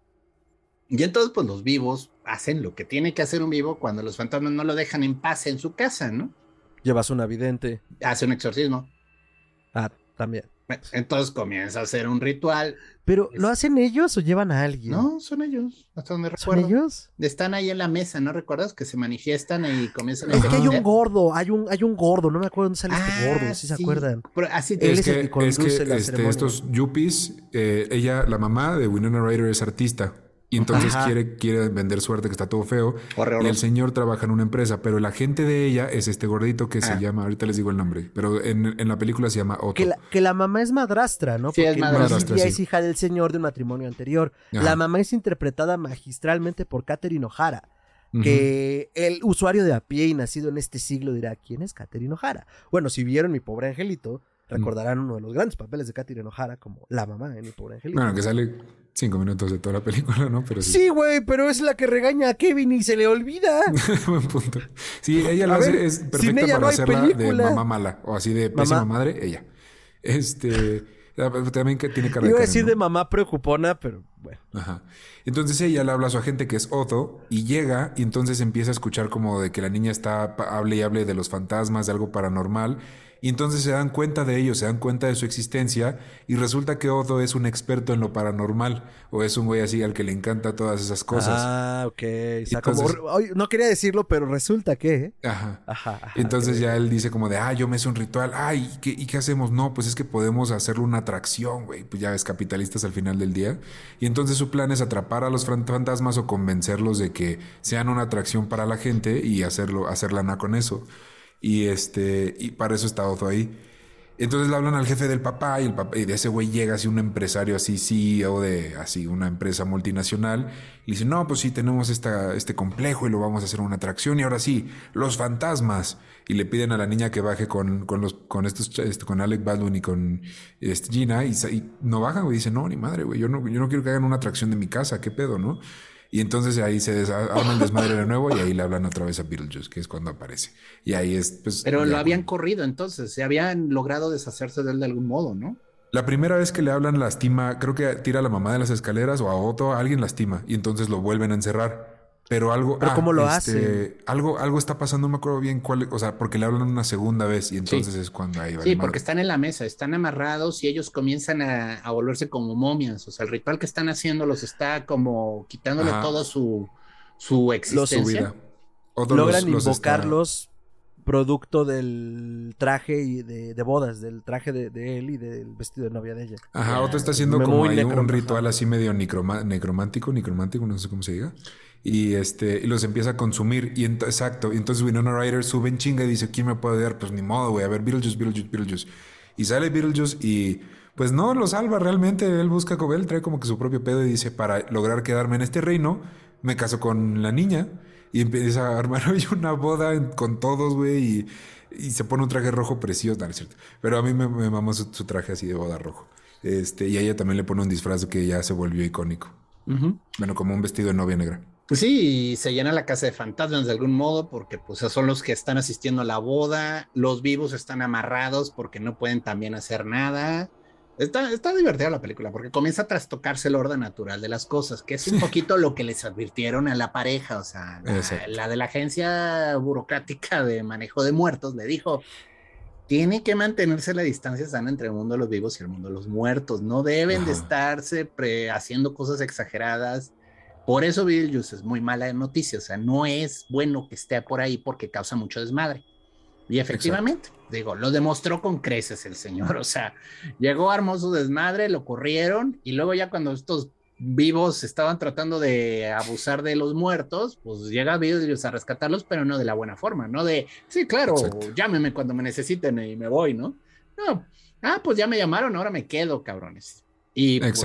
Y entonces pues los vivos hacen lo que tiene que hacer un vivo cuando los fantasmas no lo dejan en paz en su casa, ¿no? Llevas un vidente. Hace un exorcismo. Ah, también. Entonces comienza a hacer un ritual. ¿Pero lo hacen ellos o llevan a alguien? No, son ellos, hasta donde recuerdo. ¿Son ellos? Están ahí en la mesa, ¿no recuerdas? Que se manifiestan y comienzan a... Es que hay un gordo, hay un, hay un gordo, no me acuerdo dónde sale este ah, gordo, si se acuerdan. así es, es, que, es que este, estos yuppies, eh, ella, la mamá de Winona Ryder es artista. Y entonces quiere, quiere vender suerte, que está todo feo. Y el señor trabaja en una empresa, pero el agente de ella es este gordito que se ah. llama, ahorita les digo el nombre, pero en, la película se llama Otto. Que la, que la mamá es madrastra, ¿no? Sí, Porque es madrastra. es hija del señor de un matrimonio anterior. La mamá es interpretada magistralmente por Catherine O'Hara. Que el usuario de a pie y nacido en este siglo dirá, ¿quién es Catherine O'Hara? Bueno, si vieron mi pobre angelito, recordarán uno de los grandes papeles de Catherine O'Hara como la mamá en mi pobre angelito. Bueno, que sale cinco minutos de toda la película, ¿no? Pero sí. güey, pero es la que regaña a Kevin y se le olvida. Buen punto. Sí, ella lo hace, es perfecta para hacerla de mamá mala o así de pésima madre, ella. Este, también que tiene cara Iba a decir de mamá preocupona, pero bueno. Ajá. Entonces ella le habla a su agente que es Otto y llega y entonces empieza a escuchar como de que la niña está hable y hable de los fantasmas, de algo paranormal y entonces se dan cuenta de ello, se dan cuenta de su existencia y resulta que Otto es un experto en lo paranormal o es un güey así al que le encanta todas esas cosas. Ah, ok. no quería decirlo, pero resulta que... ¿eh? Ajá. ajá, entonces ya él dice como de, ah, yo me hice un ritual, ay, ¿y qué, ¿y qué hacemos? No, pues es que podemos hacerlo una atracción, güey. Pues ya ves, capitalistas al final del día. Y entonces su plan es atrapar a los fantasmas o convencerlos de que sean una atracción para la gente y hacerlo, hacer lana con eso. Y este, y para eso está Otto ahí. Entonces le hablan al jefe del papá y el papá, y de ese güey llega así un empresario así, CEO de así una empresa multinacional, y dice, no, pues sí, tenemos esta, este complejo y lo vamos a hacer una atracción, y ahora sí, los fantasmas. Y le piden a la niña que baje con, con los, con estos, este, con Alec Baldwin y con este, Gina, y, y no baja, güey, dice, no, ni madre, güey, yo no, yo no quiero que hagan una atracción de mi casa, qué pedo, ¿no? Y entonces ahí se arma el desmadre de nuevo y ahí le hablan otra vez a Beetlejuice, que es cuando aparece. Y ahí es, pues. Pero lo habían corrido entonces, se habían logrado deshacerse de él de algún modo, ¿no? La primera vez que le hablan lastima, creo que tira a la mamá de las escaleras o a Otto, a alguien lastima y entonces lo vuelven a encerrar. Pero algo. ¿Pero cómo lo este, hace? Algo, algo está pasando, no me acuerdo bien cuál. O sea, porque le hablan una segunda vez y entonces es cuando ahí va. Sí, porque están en la mesa, están amarrados y ellos comienzan a, volverse como momias. O sea, el ritual que están haciendo los está como quitándole toda su, su existencia. Logran invocarlos producto del traje y de, bodas, del traje de, él y del vestido de novia de ella. Ajá, otro está haciendo como un ritual así medio necromántico, necromántico, no sé cómo se diga. Y este, y los empieza a consumir. Y exacto. Y entonces Winona Ryder sube en chinga y dice, ¿quién me puede dar? Pues ni modo, güey. A ver, Beetlejuice, Beetlejuice, Beetlejuice. Y sale Beetlejuice y pues no lo salva realmente. Él busca a él trae como que su propio pedo y dice, para lograr quedarme en este reino, me caso con la niña y empieza a armar hoy una boda con todos, güey, y, se pone un traje rojo precioso, no, es cierto. Pero a mí me, me su, traje así de boda rojo. Este, y a ella también le pone un disfraz que ya se volvió icónico. Bueno, como un vestido de novia negra. Pues sí, y se llena la casa de fantasmas de algún modo porque pues son los que están asistiendo a la boda, los vivos están amarrados porque no pueden también hacer nada. Está, está divertida la película porque comienza a trastocarse el orden natural de las cosas, que es un poquito lo que les advirtieron a la pareja, o sea, la, de la agencia burocrática de manejo de muertos le dijo, tiene que mantenerse la distancia sana entre el mundo de los vivos y el mundo de los muertos, no deben de estarse haciendo cosas exageradas. Por eso Beetlejuice es muy mala noticia, o sea, no es bueno que esté por ahí porque causa mucho desmadre. Y efectivamente, digo, lo demostró con creces el señor. O sea, llegó hermoso desmadre, lo corrieron y luego ya cuando estos vivos estaban tratando de abusar de los muertos, pues llega ellos a rescatarlos, pero no de la buena forma, no de, sí, claro, llámeme cuando me necesiten y me voy, ¿no? No, ah, pues ya me llamaron, ahora me quedo, cabrones. Y, pues,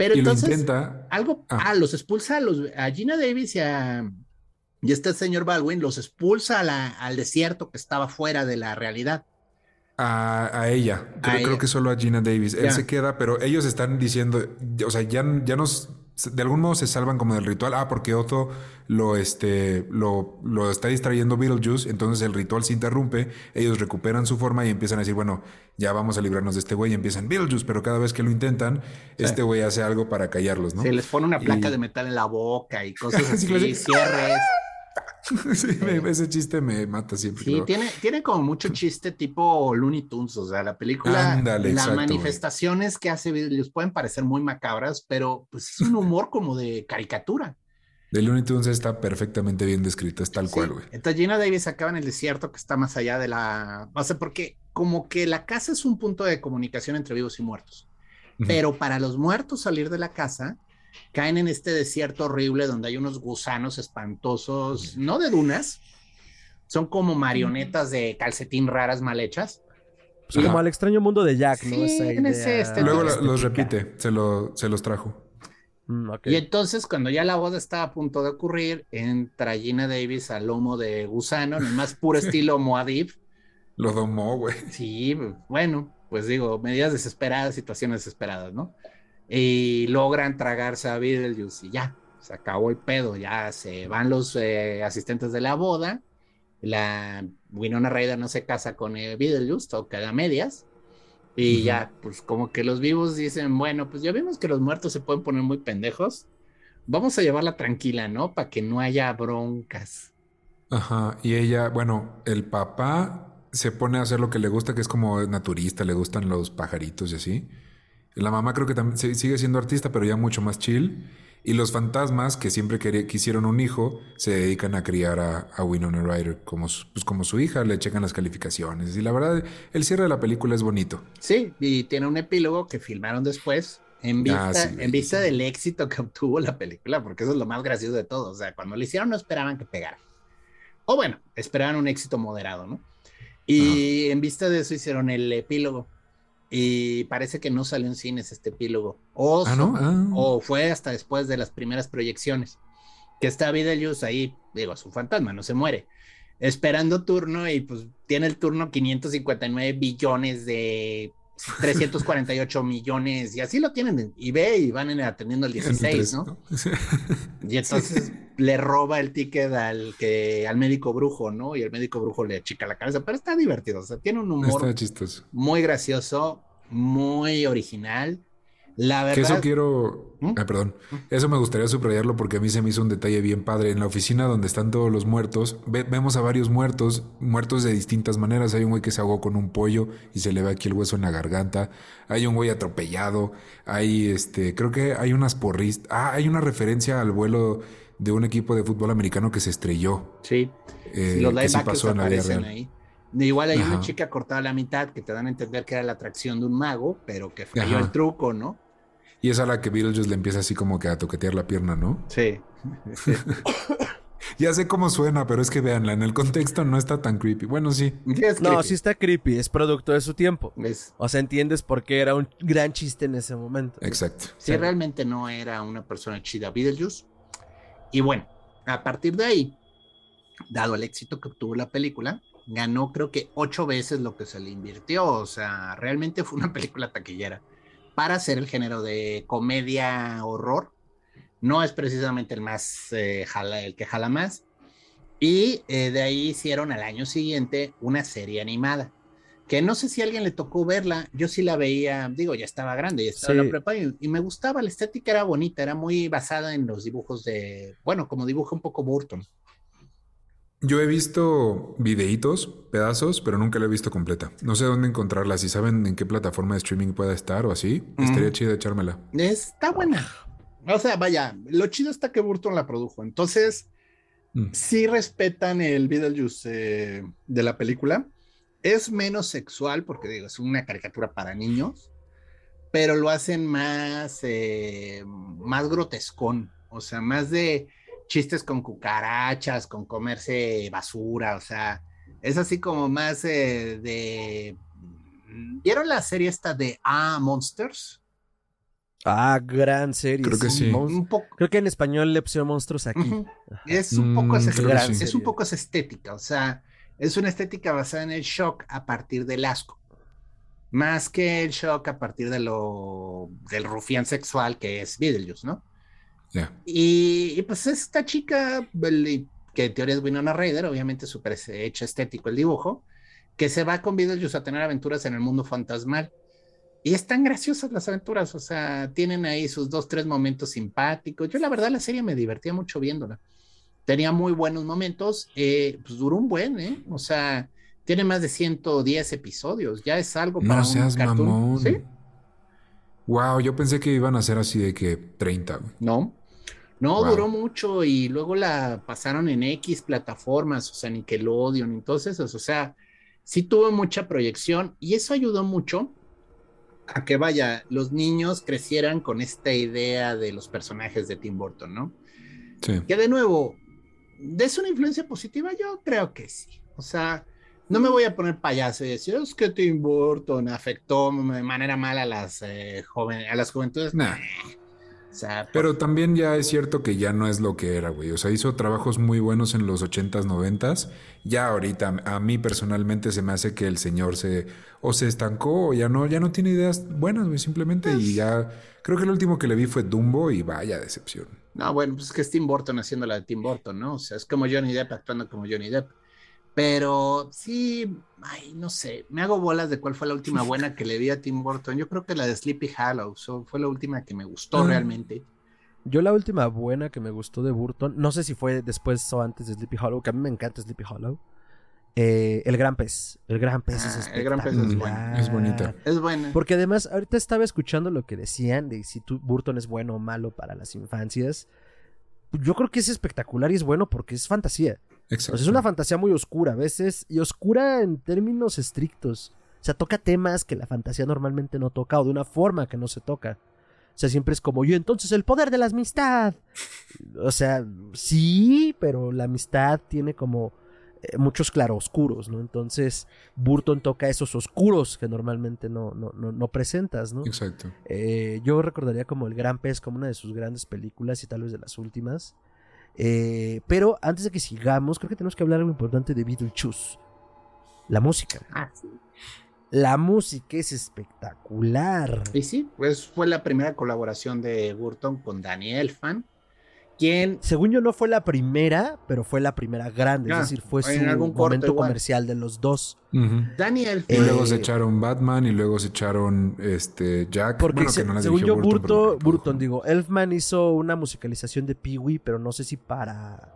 Pero entonces, algo, ah. ah. los expulsa a, los, a Gina Davis y a, y este señor Baldwin los expulsa al desierto que estaba fuera de la realidad. A, ella. Creo, creo, que solo a Gina Davis. Él se queda, pero ellos están diciendo, o sea, ya, ya nos de algún modo se salvan como del ritual. Ah, porque Otto lo, este, lo, lo está distrayendo Beetlejuice, entonces el ritual se interrumpe, ellos recuperan su forma y empiezan a decir, bueno, ya vamos a librarnos de este güey y empiezan Beetlejuice, pero cada vez que lo intentan, este güey hace algo para callarlos, ¿no? Se les pone una placa de metal en la boca y cosas así, cierres. sí, ese chiste me mata siempre. Sí, tiene, tiene como mucho chiste tipo Looney Tunes, o sea, la película, las manifestaciones que hace les pueden parecer muy macabras, pero pues es un humor como de caricatura. De Looney Tunes está perfectamente bien descrito, es tal cual, güey. Entonces Gina Davis acaba en el desierto que está más allá de la... No sé, porque como que la casa es un punto de comunicación entre vivos y muertos. Pero para los muertos salir de la casa caen en este desierto horrible donde hay unos gusanos espantosos, no de dunas, son como marionetas de calcetín raras mal hechas. como al extraño mundo de Jack, ¿no? Este Luego los repite, se, lo, se los trajo. Mm, y entonces, cuando ya la boda está a punto de ocurrir, entra Gina Davis al lomo de gusano, en el más puro estilo Moadib. Lo domó, güey. Sí, bueno, pues digo, medidas desesperadas, situaciones desesperadas, ¿no? Y logran tragarse a Beetlejuice y ya, se acabó el pedo, ya se van los eh, asistentes de la boda, la Winona Ryder no se casa con el Beetlejuice, todo queda medias, y ya, pues como que los vivos dicen, bueno, pues ya vimos que los muertos se pueden poner muy pendejos, vamos a llevarla tranquila, ¿no? Para que no haya broncas. Ajá, y ella, bueno, el papá se pone a hacer lo que le gusta, que es como naturista, le gustan los pajaritos y así. La mamá creo que también sigue siendo artista, pero ya mucho más chill. Y los fantasmas, que siempre quisieron un hijo, se dedican a criar a, Winona Ryder como su, pues como su hija, le checan las calificaciones. Y la verdad, el cierre de la película es bonito. Sí, y tiene un epílogo que filmaron después en ah, vista, en vista del éxito que obtuvo la película, porque eso es lo más gracioso de todo. O sea, cuando lo hicieron no esperaban que pegara. O bueno, esperaban un éxito moderado, ¿no? Y en vista de eso hicieron el epílogo y parece que no salió en cines este epílogo. O, ¿Ah, ah. o fue hasta después de las primeras proyecciones. Que está Beetlejuice ahí, digo, es un fantasma, no se muere. Esperando turno y pues tiene el turno 559 billones de 348 millones y así lo tienen y ve y van atendiendo el 16, ¿no? y entonces le roba el ticket al que al médico brujo, ¿no? Y el médico brujo le chica la cabeza, pero está divertido, o sea, tiene un humor muy gracioso, muy original. La verdad. Que eso quiero. ¿Mm? perdón. ¿Mm? Eso me gustaría subrayarlo porque a mí se me hizo un detalle bien padre. En la oficina donde están todos los muertos, vemos a varios muertos, muertos de distintas maneras. Hay un güey que se ahogó con un pollo y se le ve aquí el hueso en la garganta. Hay un güey atropellado. Hay este. Creo que hay unas porristas. Ah, hay una referencia al vuelo de un equipo de fútbol americano que se estrelló. Sí. Eh, los que sí pasó en la vida real. Ahí. Igual hay una chica cortada a la mitad que te dan a entender que era la atracción de un mago, pero que falló el truco, ¿no? Y es a la que Beetlejuice le empieza así como que a toquetear la pierna, ¿no? Sí. ya sé cómo suena, pero es que véanla, en el contexto no está tan creepy. Bueno, sí. no, sí está creepy, es producto de su tiempo. O sea, entiendes por qué era un gran chiste en ese momento. Exacto. Sí, realmente no era una persona chida Beetlejuice. Y bueno, a partir de ahí, dado el éxito que obtuvo la película, ganó creo que ocho veces lo que se le invirtió. O sea, realmente fue una película taquillera para hacer el género de comedia horror. No es precisamente el más eh, jala, el que jala más. Y eh, de ahí hicieron al año siguiente una serie animada. Que no sé si a alguien le tocó verla. Yo sí la veía, digo, ya estaba grande, ya estaba en la prepa y, me gustaba. La estética era bonita, era muy basada en los dibujos de, bueno, como dibuja un poco Burton. Yo he visto videitos, pedazos, pero nunca la he visto completa. No sé dónde encontrarla. Si saben en qué plataforma de streaming pueda estar o así, estaría chido echármela. Está buena. O sea, vaya, lo chido está que Burton la produjo. Entonces, mm. sí respetan el Beetlejuice eh, de la película. Es menos sexual porque digo, es una caricatura para niños, pero lo hacen más, eh, más grotescón. O sea, más de chistes con cucarachas, con comerse basura, o sea, es así como más eh, de... ¿Vieron la serie esta de Ah, Monsters? Ah, gran serie. Creo que sí. Creo que en español le pusieron monstruos aquí. Es un poco esa, mm, es un poco esa estética, o sea, es una estética basada en el shock a partir del asco. Más que el shock a partir de lo del rufián sexual que es Beetlejuice, ¿no? Y, pues esta chica, que en teoría es Winona Ryder, obviamente súper hecho estético el dibujo, que se va con Beetlejuice a tener aventuras en el mundo fantasmal. Y están graciosas las aventuras, o sea, tienen ahí sus dos, tres momentos simpáticos. Yo la verdad la serie me divertía mucho viéndola. Tenía muy buenos momentos, eh, pues duró un buen, ¿eh? O sea, tiene más de 110 episodios, ya es algo para no seas Mamón. ¿Sí? Wow, yo pensé que iban a ser así de que 30. No, no, duró mucho y luego la pasaron en X plataformas, o sea, Nickelodeon, entonces, o sea, sí tuvo mucha proyección y eso ayudó mucho a que vaya, los niños crecieran con esta idea de los personajes de Tim Burton, ¿no? Sí. Que de nuevo, ¿es una influencia positiva? Yo creo que sí. O sea, no me voy a poner payaso y decir, es que Tim Burton afectó de manera mala a las, eh, a las juventudes. Nah. Pero también ya es cierto que ya no es lo que era, güey. O sea, hizo trabajos muy buenos en los 80s, 90s. Ya ahorita, a mí personalmente se me hace que el señor se o se estancó o ya no, ya no tiene ideas buenas, güey, simplemente. Y ya creo que el último que le vi fue Dumbo y vaya decepción. No, bueno, pues es que es Tim Burton haciendo la de Tim Burton, ¿no? O sea, es como Johnny Depp actuando como Johnny Depp. Pero sí, ay, no sé, me hago bolas de cuál fue la última buena que le vi a Tim Burton. Yo creo que la de Sleepy Hollow fue la última que me gustó ah. realmente. Yo la última buena que me gustó de Burton, no sé si fue después o antes de Sleepy Hollow, que a mí me encanta Sleepy Hollow. Eh, el gran pez. El gran pez es ah, El gran pez es bueno. Es bonita. Es buena. Porque además, ahorita estaba escuchando lo que decían de si tú, Burton es bueno o malo para las infancias. Yo creo que es espectacular y es bueno porque es fantasía es una fantasía muy oscura a veces y oscura en términos estrictos. O sea, toca temas que la fantasía normalmente no toca o de una forma que no se toca. O sea, siempre es como, yo entonces el poder de la amistad. O sea, sí, pero la amistad tiene como eh, muchos claroscuros, ¿no? Entonces, Burton toca esos oscuros que normalmente no, no, no, presentas, ¿no? Exacto. Eh, yo recordaría como El Gran Pez como una de sus grandes películas y tal vez de las últimas. Eh, pero antes de que sigamos, creo que tenemos que hablar algo importante de Beetlejuice. La música. Ah, la música es espectacular. Y sí, pues fue la primera colaboración de Burton con Danny Elfman quien... Según yo no fue la primera, pero fue la primera grande, es ah, decir, fue su momento comercial de los dos. Daniel. Y luego se echaron Batman y luego se echaron este Jack. Porque según yo, Burton, Burton, digo, Elfman hizo una musicalización de Pee-wee, pero no sé si para...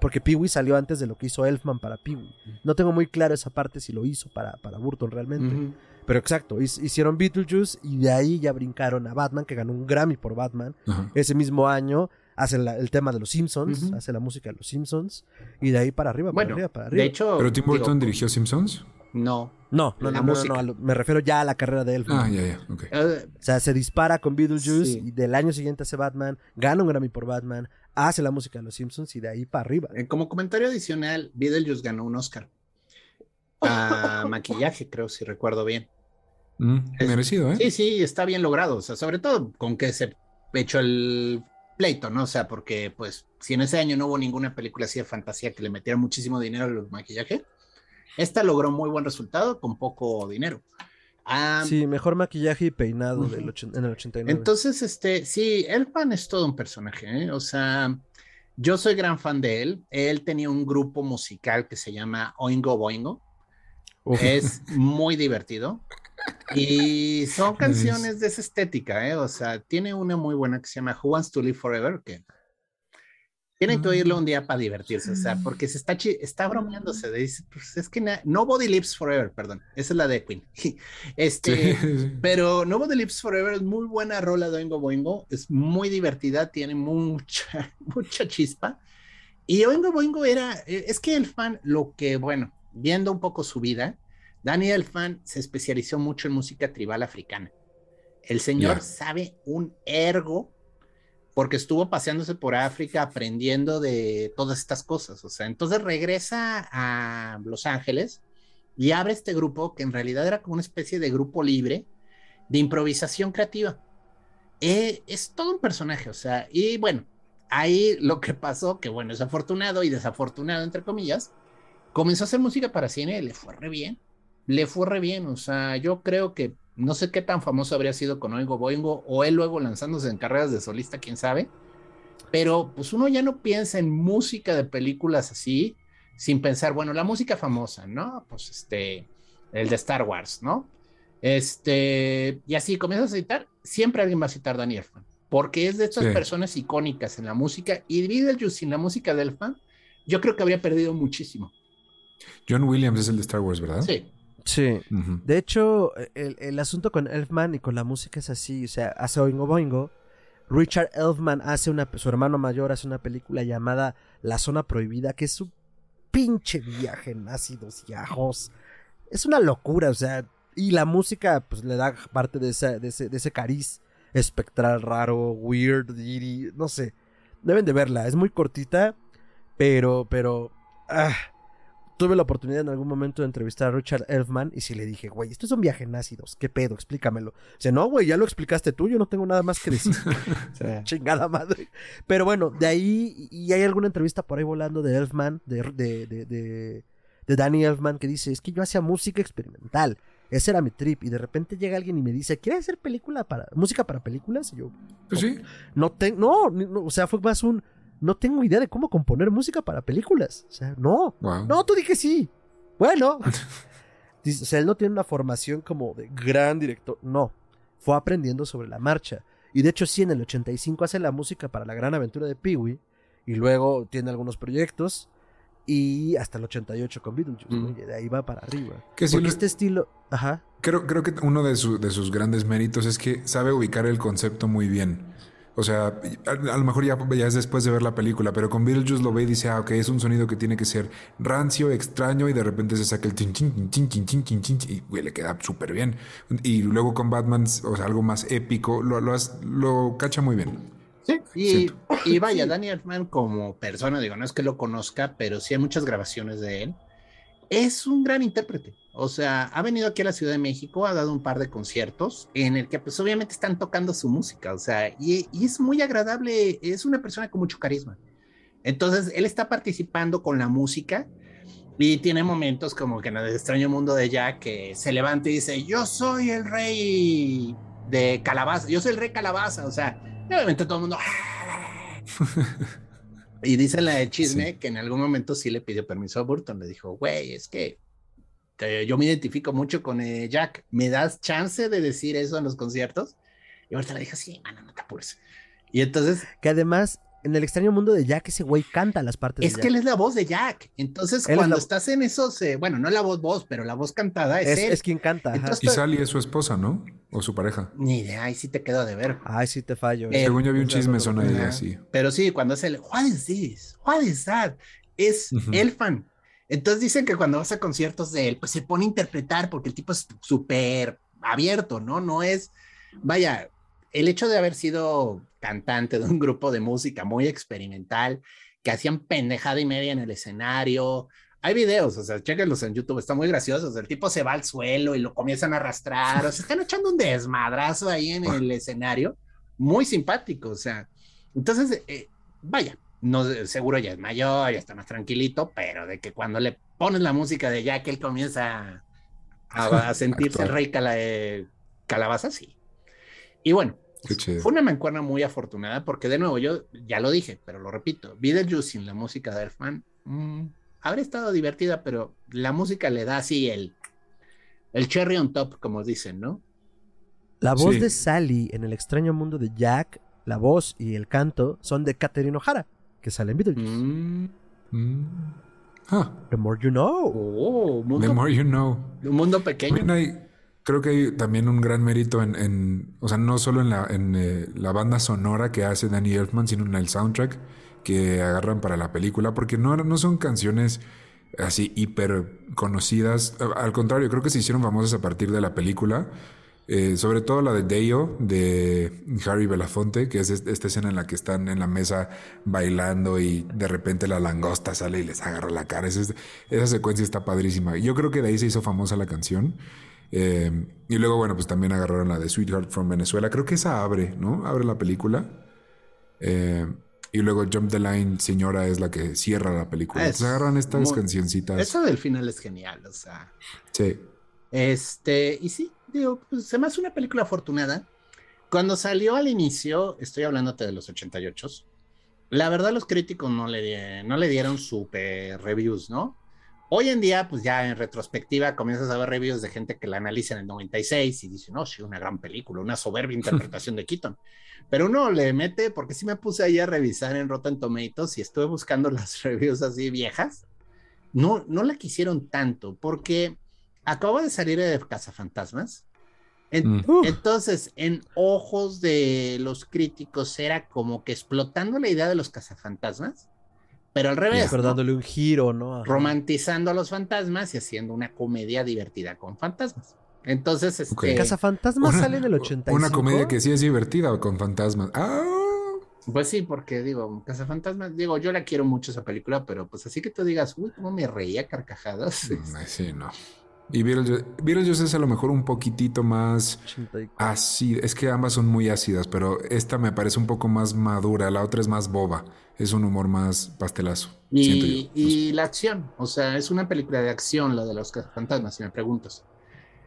Porque Pee-wee salió antes de lo que hizo Elfman para Pee-wee. No tengo muy claro esa parte si lo hizo para, para Burton realmente. Pero exacto, hicieron Beetlejuice y de ahí ya brincaron a Batman, que ganó un Grammy por Batman ese mismo año hace el tema de los Simpsons, hace la música de los Simpsons, y de ahí para arriba, para arriba, para arriba. De hecho, ¿Pero Tim Burton dirigió Simpsons? No. No, no, no, me refiero ya a la carrera de él. Ah, ya, ya, ok. o sea, se dispara con Beetlejuice y del año siguiente hace Batman, gana un Grammy por Batman, hace la música de los Simpsons y de ahí para arriba. Eh, como comentario adicional, Beetlejuice ganó un Oscar. A maquillaje, creo, si recuerdo bien. Mm, merecido, ¿eh? Sí, sí, está bien logrado. O sea, sobre todo con que se echó el pleito, ¿no? O sea, porque pues si en ese año no hubo ninguna película así de fantasía que le metiera muchísimo dinero al maquillaje, esta logró muy buen resultado con poco dinero. Sí, mejor maquillaje y peinado en el 89. Entonces, este, sí, Elfman es todo un personaje, ¿eh? O sea, yo soy gran fan de él. Él tenía un grupo musical que se llama Oingo Boingo. Es muy divertido. Y son canciones de esa estética, ¿eh? O sea, tiene una muy buena que se llama Who Wants to Live Forever, que tienen que oírlo un día para divertirse, o sea, porque se está, está bromeándose, dice, pues es que Nobody Lives Forever, perdón, esa es la de Queen. Este, pero Nobody Lives Forever es muy buena rola de Oingo Boingo, es muy divertida, tiene mucha, mucha chispa. Y Oingo Boingo era, eh, es que el fan, lo que, bueno, viendo un poco su vida, Daniel Fan se especializó mucho en música tribal africana. El señor sabe un ergo porque estuvo paseándose por África aprendiendo de todas estas cosas. O sea, entonces regresa a Los Ángeles y abre este grupo que en realidad era como una especie de grupo libre de improvisación creativa. Eh, es todo un personaje, o sea, y bueno, ahí lo que pasó, que bueno, es afortunado y desafortunado, entre comillas, comenzó a hacer música para cine, le fue re bien le fue re bien. O sea, yo creo que no sé qué tan famoso habría sido con Oingo Boingo o él luego lanzándose en carreras de solista, quién sabe. pero pues uno ya no piensa en música de películas así, sin pensar, bueno, la música famosa, ¿no? Pues este, el de Star Wars, ¿no? Este, y así comienzas a citar, siempre alguien va a citar Danny Elfman, porque es de estas personas icónicas en la música, y Beetlejuice sin la música de Elfman, yo creo que habría perdido muchísimo. John Williams es el de Star Wars, ¿verdad? Sí. Sí. De hecho, el, asunto con Elfman y con la música es así. O sea, hace Oingo Boingo. Richard Elfman hace una. Su hermano mayor hace una película llamada La Zona Prohibida, que es un pinche viaje en ácidos y ajos. Es una locura, o sea. Y la música, pues le da parte de ese, de ese, de ese cariz espectral, raro, weird, no sé. Deben de verla, es muy cortita, pero, pero. Ah, tuve la oportunidad en algún momento de entrevistar a Richard Elfman y si le dije, güey, esto es un viaje en ácidos, ¿qué pedo? Explícamelo. Dice, no, güey, ya lo explicaste tú, yo no tengo nada más que decir. Chingada madre. Pero bueno, de ahí, y hay alguna entrevista por ahí volando de Elfman, de, de, de, de, de Danny Elfman, que dice, es que yo hacía música experimental. Ese era mi trip. Y de repente llega alguien y me dice, ¿quieres hacer película para, música para películas? Y yo, pues sí. No, tengo, no, o sea, fue más un, no tengo idea de cómo componer música para películas. O sea, no. No, tú dije sí. Bueno. o sea, él no tiene una formación como de gran director. No. Fue aprendiendo sobre la marcha. Y de hecho, sí, en el 85 hace la música para la gran aventura de Pee-Wee. Y luego tiene algunos proyectos. Y hasta el 88 con Beetlejuice. Mm. de ahí va para arriba. Que Porque este estilo. Ajá. Creo, creo que uno de, de sus grandes méritos es que sabe ubicar el concepto muy bien. O sea, a, lo mejor ya, ya, es después de ver la película, pero con Beetlejuice lo ve y dice, ah, ok, es un sonido que tiene que ser rancio, extraño, y de repente se saca el chin, chin, chin, chin, chin, chin, chin, y güey, le queda súper bien. Y luego con Batman, o sea, algo más épico, lo, lo, lo cacha muy bien. Sí, y, y vaya, Danny Elfman como persona, digo, no es que lo conozca, pero sí hay muchas grabaciones de él. Es un gran intérprete. O sea, ha venido aquí a la Ciudad de México, ha dado un par de conciertos en el que pues obviamente están tocando su música, o sea, y, es muy agradable, es una persona con mucho carisma. Entonces, él está participando con la música y tiene momentos como que en el extraño mundo de Jack que se levanta y dice, yo soy el rey de calabaza, yo soy el rey calabaza, o sea, obviamente todo el mundo... Ah". y dice la de chisme que en algún momento sí le pidió permiso a Burton, le dijo, güey, es que yo me identifico mucho con eh, Jack. ¿Me das chance de decir eso en los conciertos? Y ahorita le dije, sí, mano, no te apures. Y entonces. Que además, en el extraño mundo de Jack, ese güey canta las partes es de que él es la voz de Jack. Entonces, cuando estás en esos. Eh, bueno, no la voz voz, pero la voz cantada es, él. Es quien canta. y Sally es su esposa, ¿no? O su pareja. Ni idea, ahí sí te quedo de ver. Ay, sí te fallo. Eh, Según yo vi un chisme, son ahí así. Pero sí, cuando es el. What is this? What is that? Es el fan entonces dicen que cuando vas a conciertos de él, pues se pone a interpretar porque el tipo es súper abierto, ¿no? No es, vaya, el hecho de haber sido cantante de un grupo de música muy experimental, que hacían pendejada y media en el escenario. Hay videos, o sea, chequenlos en YouTube, están muy graciosos. El tipo se va al suelo y lo comienzan a arrastrar, o sea, están echando un desmadrazo ahí en el escenario, muy simpático, o sea. Entonces, eh, vaya, no, seguro ya es mayor, ya está más tranquilito, pero de que cuando le pones la música de Jack, él comienza a, sentirse el rey calabaza, sí. Y bueno, fue una mancuerna muy afortunada porque de nuevo, yo ya lo dije, pero lo repito, Beetlejuice sin la música de Elfman mm, habría estado divertida, pero la música le da así el, el cherry on top, como dicen, ¿no? La voz de Sally en El extraño mundo de Jack, la voz y el canto son de Catherine O'Hara que sale en Beetlejuice. Mm, mm. The more you know. Oh, The more you know. Un mundo pequeño. Creo que hay también un gran mérito en, o sea, no solo en, la, en eh, la banda sonora que hace Danny Elfman, sino en el soundtrack que agarran para la película, porque no, no son canciones así hiper conocidas. Al contrario, creo que se hicieron famosas a partir de la película. Eh, sobre todo la de Deo, de Harry Belafonte, que es esta escena en la que están en la mesa bailando y de repente la langosta sale y les agarra la cara. esa secuencia está padrísima. Yo creo que de ahí se hizo famosa la canción. Eh, y luego, bueno, pues también agarraron la de Sweetheart from Venezuela. Creo que esa abre, ¿no? Abre la película. Eh, y luego Jump the Line, señora, es la que cierra la película. Entonces agarran estas cancioncitas. Eso del final es genial, o sea. Sí. Este, y sí, digo, pues, se me hace una película afortunada. Cuando salió al inicio, estoy hablándote de los 88, la verdad los críticos no le, no le dieron super reviews, ¿no? Hoy en día, pues ya en retrospectiva comienzas a ver reviews de gente que la analiza en el 96 y dice, no, sí, una gran película, una soberbia interpretación de Keaton. Pero uno le mete, porque sí me puse ahí a revisar en Rotten Tomatoes y estuve buscando las reviews así viejas. No, no la quisieron tanto, porque acabo de salir de Cazafantasmas. En, Entonces, en ojos de los críticos era como que explotando la idea de los cazafantasmas pero al revés. Pero dándole un giro, ¿no? Romantizando a los fantasmas y haciendo una comedia divertida con fantasmas. Entonces, este. Okay. Cazafantasmas sale en el 85. Una comedia que sí es divertida con fantasmas. ¡Ah! Pues sí, porque digo, Cazafantasmas, digo, yo la quiero mucho esa película, pero pues así que tú digas, uy, cómo me reía carcajadas. Sí, no. Y Beetlejuice es a lo mejor un poquitito más ácida. Es que ambas son muy ácidas, pero esta me parece un poco más madura, la otra es más boba. Es un humor más pastelazo. Y, y la acción, o sea, es una película de acción la de los fantasmas, si me preguntas.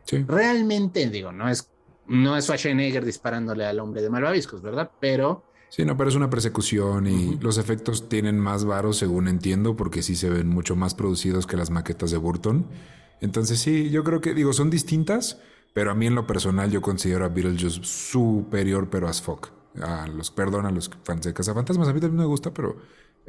Sí. Realmente, digo, no es, no es Schwarzenegger disparándole al hombre de malvaviscos, ¿verdad? Pero... Sí, no, pero es una persecución y los efectos tienen más varos, según entiendo, porque sí se ven mucho más producidos que las maquetas de Burton. Entonces sí, yo creo que, digo, son distintas, pero a mí en lo personal yo considero a Beetlejuice superior, pero as fuck. A los, perdón, a los fans de Cazafantasmas, a mí también me gusta, pero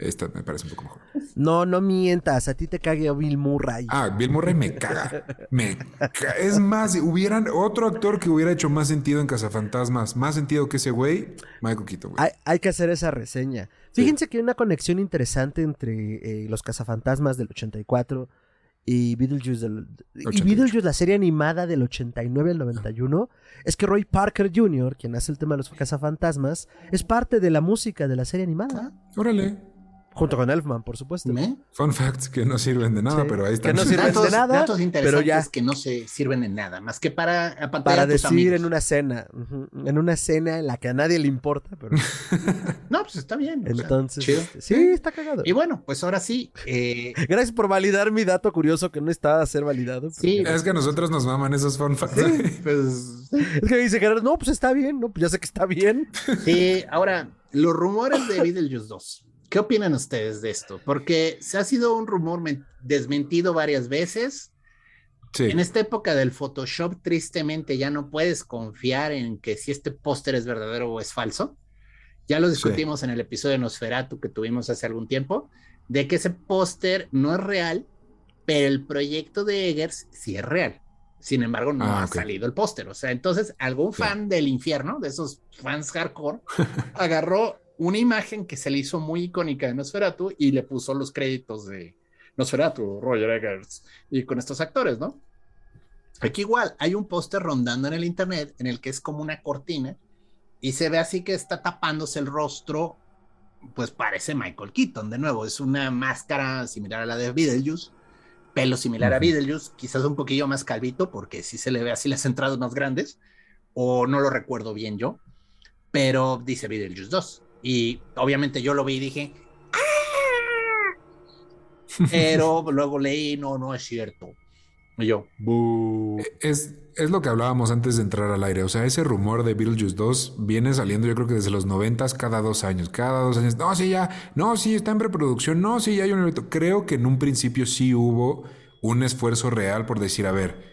esta me parece un poco mejor. No, no mientas, a ti te cague Bill Murray. Ah, Bill Murray me caga. Me caga. Es más, si hubieran otro actor que hubiera hecho más sentido en Cazafantasmas, más sentido que ese güey, Michael Keaton. Hay, hay, que hacer esa reseña. Fíjense que hay una conexión interesante entre eh, los Cazafantasmas del 84 y Beetlejuice, del, y Beetlejuice, la serie animada del 89 al 91, es que Roy Parker Jr., quien hace el tema de los cazafantasmas, es parte de la música de la serie animada. Ah, órale. Junto con Elfman, por supuesto. Fun facts que no sirven de nada, pero ahí están. Que no sirven de nada, datos interesantes pero ya... que no se sirven de nada, más que para Para decir en una escena, en una escena en la que a nadie le importa, pero... no, pues está bien. Entonces, este, sí, está cagado. Y bueno, pues ahora sí. Eh... Gracias por validar mi dato curioso que no estaba a ser validado. Sí. Es que a nosotros nos maman esos fun facts. pues... Es que dice Gerardo, no, pues está bien, no, pues ya sé que está bien. Sí, ahora, los rumores de Beetlejuice 2. ¿Qué opinan ustedes de esto? Porque se ha sido un rumor desmentido varias veces. Sí. En esta época del Photoshop, tristemente, ya no puedes confiar en que si este póster es verdadero o es falso. Ya lo discutimos sí. en el episodio de Nosferatu que tuvimos hace algún tiempo, de que ese póster no es real, pero el proyecto de Eggers sí es real. Sin embargo, no ah, ha okay. salido el póster. O sea, entonces algún fan del infierno, de esos fans hardcore, agarró una imagen que se le hizo muy icónica de Nosferatu y le puso los créditos de Nosferatu, Roger Eggers, y con estos actores, ¿no? Aquí igual hay un póster rondando en el internet en el que es como una cortina y se ve así que está tapándose el rostro, pues parece Michael Keaton, de nuevo, es una máscara similar a la de Beetlejuice, pelo similar uh -huh. a Beetlejuice, quizás un poquillo más calvito porque sí se le ve así las entradas más grandes, o no lo recuerdo bien yo, pero dice Beetlejuice 2. Y obviamente yo lo vi y dije, ¡Ah! pero luego leí, no, no es cierto. Y yo, es, es lo que hablábamos antes de entrar al aire. O sea, ese rumor de Beetlejuice 2 viene saliendo, yo creo que desde los noventas, cada dos años. Cada dos años. No, sí, ya. No, sí, está en preproducción. No, sí, ya hay un evento. Creo que en un principio sí hubo un esfuerzo real por decir, a ver,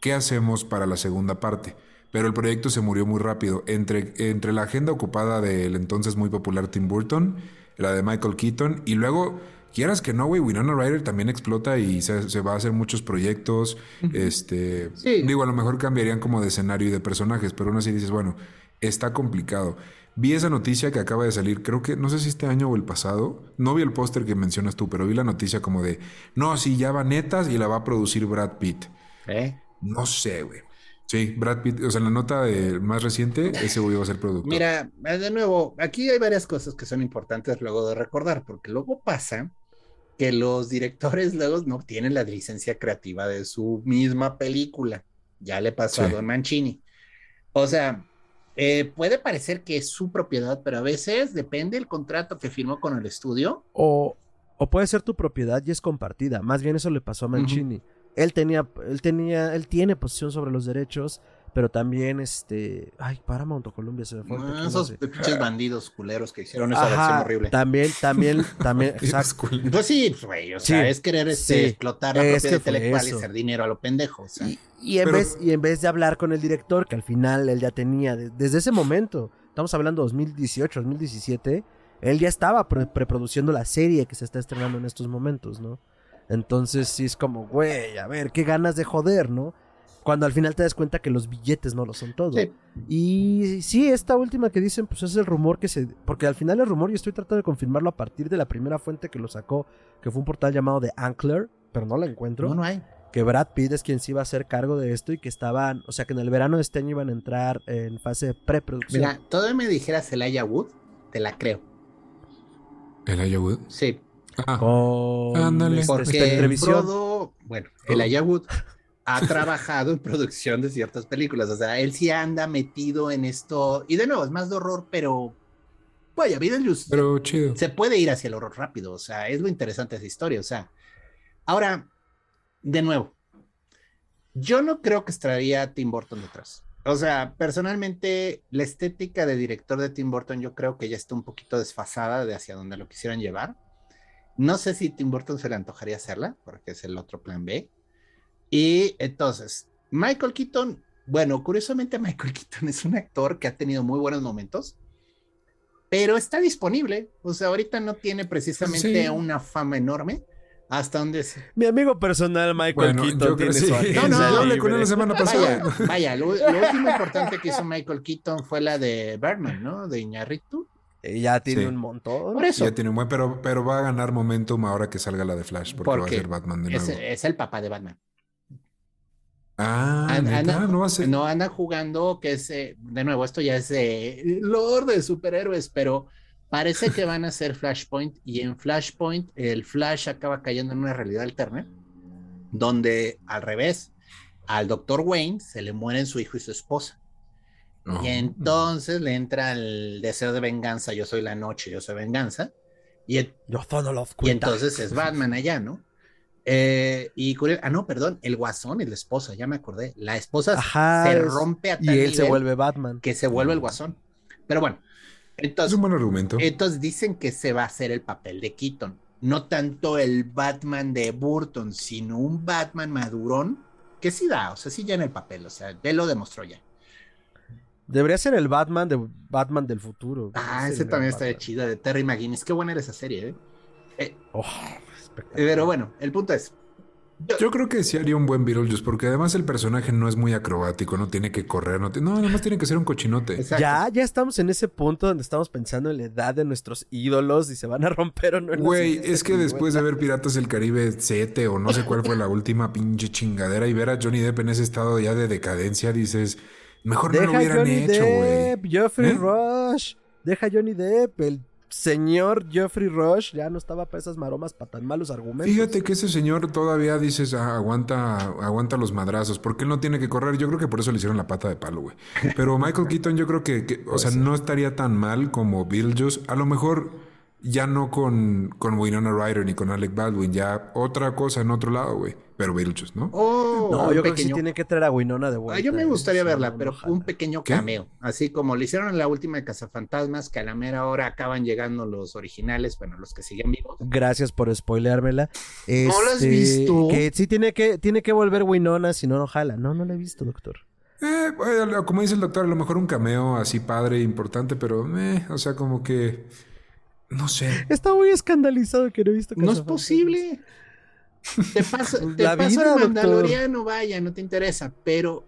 ¿qué hacemos para la segunda parte? Pero el proyecto se murió muy rápido. Entre, entre la agenda ocupada del entonces muy popular Tim Burton, la de Michael Keaton, y luego, quieras que no, güey, Winona Ryder también explota y se, se, va a hacer muchos proyectos. Este, sí. Digo, a lo mejor cambiarían como de escenario y de personajes, pero aún así dices, bueno, está complicado. Vi esa noticia que acaba de salir, creo que, no sé si este año o el pasado, no vi el póster que mencionas tú, pero vi la noticia como de, no, sí, ya va netas y la va a producir Brad Pitt. ¿Eh? No sé, güey. Sí, Brad Pitt, o sea, en la nota de, más reciente, ese güey va a ser productor. Mira, de nuevo, aquí hay varias cosas que son importantes luego de recordar, porque luego pasa que los directores luego no tienen la licencia creativa de su misma película. Ya le pasó sí. a Don Mancini. O sea, eh, puede parecer que es su propiedad, pero a veces depende del contrato que firmó con el estudio. O, o puede ser tu propiedad y es compartida. Más bien eso le pasó a Mancini. Uh -huh. Él tenía, él tenía, él tiene posición sobre los derechos, pero también este, ay, Paramount o Columbia se me fue. Ah, no esos sé. pinches bandidos culeros que hicieron esa versión horrible. También, también, también, exacto. Pues sí, pues, güey, o sea, Sí, es querer este, sí. explotar la propiedad intelectual y hacer dinero a lo pendejo. O sea, Y, y en Pero- vez, y en vez de hablar con el director, que al final él ya tenía, de- desde ese momento, estamos hablando 2018, 2017, él ya estaba pre- preproduciendo la serie que se está estrenando en estos momentos, ¿no? Entonces sí es como, güey, a ver, qué ganas de joder, ¿no? Cuando al final te das cuenta que los billetes no lo son todo. Sí. Y sí, esta última que dicen, pues es el rumor que se... Porque al final el rumor, yo estoy tratando de confirmarlo a partir de la primera fuente que lo sacó, que fue un portal llamado The Ankler, pero no la encuentro no, no hay. que Brad Pitt es quien se iba a hacer cargo de esto y que estaban, o sea, que en el verano de este año iban a entrar en fase de preproducción. Mira, todavía me dijeras Elijah Wood, te la creo. ¿El Wood? Sí, Con Ándale. este, porque. Frodo, bueno, Elijah Wood ha trabajado en producción de ciertas películas. O sea, él sí anda metido en esto. Y de nuevo, es más de horror, pero. Vaya, Beetlejuice pero chido. se puede ir hacia el horror rápido. O sea, es lo interesante de esa historia. O sea, ahora, de nuevo, yo no creo que estaría a Tim Burton detrás. O sea, personalmente, la estética de director de Tim Burton, yo creo que ya está un poquito desfasada de hacia donde lo quisieran llevar. No sé si Tim Burton se le antojaría hacerla, porque es el otro plan B. Y entonces, Michael Keaton, bueno, curiosamente Michael Keaton es un actor que ha tenido muy buenos momentos, pero está disponible. O sea, ahorita no tiene precisamente Sí. una fama enorme. Hasta donde se... Mi amigo personal Michael Bueno, Keaton tiene que su sí. agencia No, no, hablé con él la semana pasada. Vaya, vaya, lo, lo último importante que hizo Michael Keaton fue la de Birdman, ¿no? De Iñárritu. Eh, Ya tiene Sí. un montón. Por eso, Ya tiene un buen, pero, pero va a ganar momentum ahora que salga la de Flash, porque va a ser Batman de nuevo. es el papá de Batman. Ah, no va a ser. No anda jugando, que es, eh, de nuevo, esto ya es de Lord de superhéroes, pero parece que van a ser Flashpoint y en Flashpoint el Flash acaba cayendo en una realidad alterna, donde al revés, al Dr. Wayne se le mueren su hijo y su esposa. Y entonces le entra el deseo de venganza, yo soy la noche, yo soy venganza. Y, el- Yo y entonces es Batman allá, ¿no? Eh, y ah, no, perdón, el guasón es la esposa, ya me acordé. La esposa Ajá, se es- rompe a Y tal él se vuelve Batman. que se vuelve el guasón. Pero bueno, Es entonces, un buen argumento. entonces dicen que se va a hacer el papel de Keaton. No tanto el Batman de Burton, sino un Batman madurón que sí da, o sea, sí ya en el papel, o sea, él lo demostró ya. Debería ser el Batman de Batman del futuro. Ah, Ese también está Batman. chido, de Terry McGuinness. Qué buena era esa serie, ¿eh? Eh, Oh. Pero bueno, el punto es. yo- Yo creo que sí haría un buen Beetlejuice, porque además el personaje no es muy acrobático, no tiene que correr, no, no nada más tiene que ser un cochinote. Exacto. Ya, ya estamos en ese punto donde estamos pensando en la edad de nuestros ídolos y se van a romper o no. Güey, es que después de ver Piratas del Caribe 7 o no sé cuál fue la última pinche chingadera y ver a Johnny Depp en ese estado ya de decadencia, dices, mejor no Deja lo a hubieran Johnny hecho, güey. Depp, Geoffrey ¿Eh? Rush. Deja Johnny Depp. El señor Geoffrey Rush ya no estaba para esas maromas, para tan malos argumentos. Fíjate que ese señor todavía dices, ah, aguanta, aguanta los madrazos, porque él no tiene que correr. Yo creo que por eso le hicieron la pata de palo, güey. Pero Michael Keaton, yo creo que, que- o sea, no estaría tan mal como Beetlejuice. A lo mejor ya no con, con Winona Ryder ni con Alec Baldwin, ya otra cosa en otro lado, güey. Pero Beetlejuice, ¿no? Oh, No, yo creo que sí pequeño- tiene que traer a Winona de Ah, vuelta. yo me ¿eh? gustaría verla, pero un pequeño ¿Qué? cameo. Así como le hicieron en la última de Cazafantasmas, que a la mera hora acaban llegando los originales, bueno, los que siguen vivos. Gracias por spoileármela. ¿No la has Este, visto? Que sí tiene que, tiene que volver Winona, si no, no jala. No, no la he visto, doctor. Eh, bueno, como dice el doctor, a lo mejor un cameo así padre, importante, pero, eh, o sea, como que, no sé. Está muy escandalizado que no he visto No es posible. Te pasa, te La pasa vida, el doctor. Mandaloriano, vaya, no te interesa, pero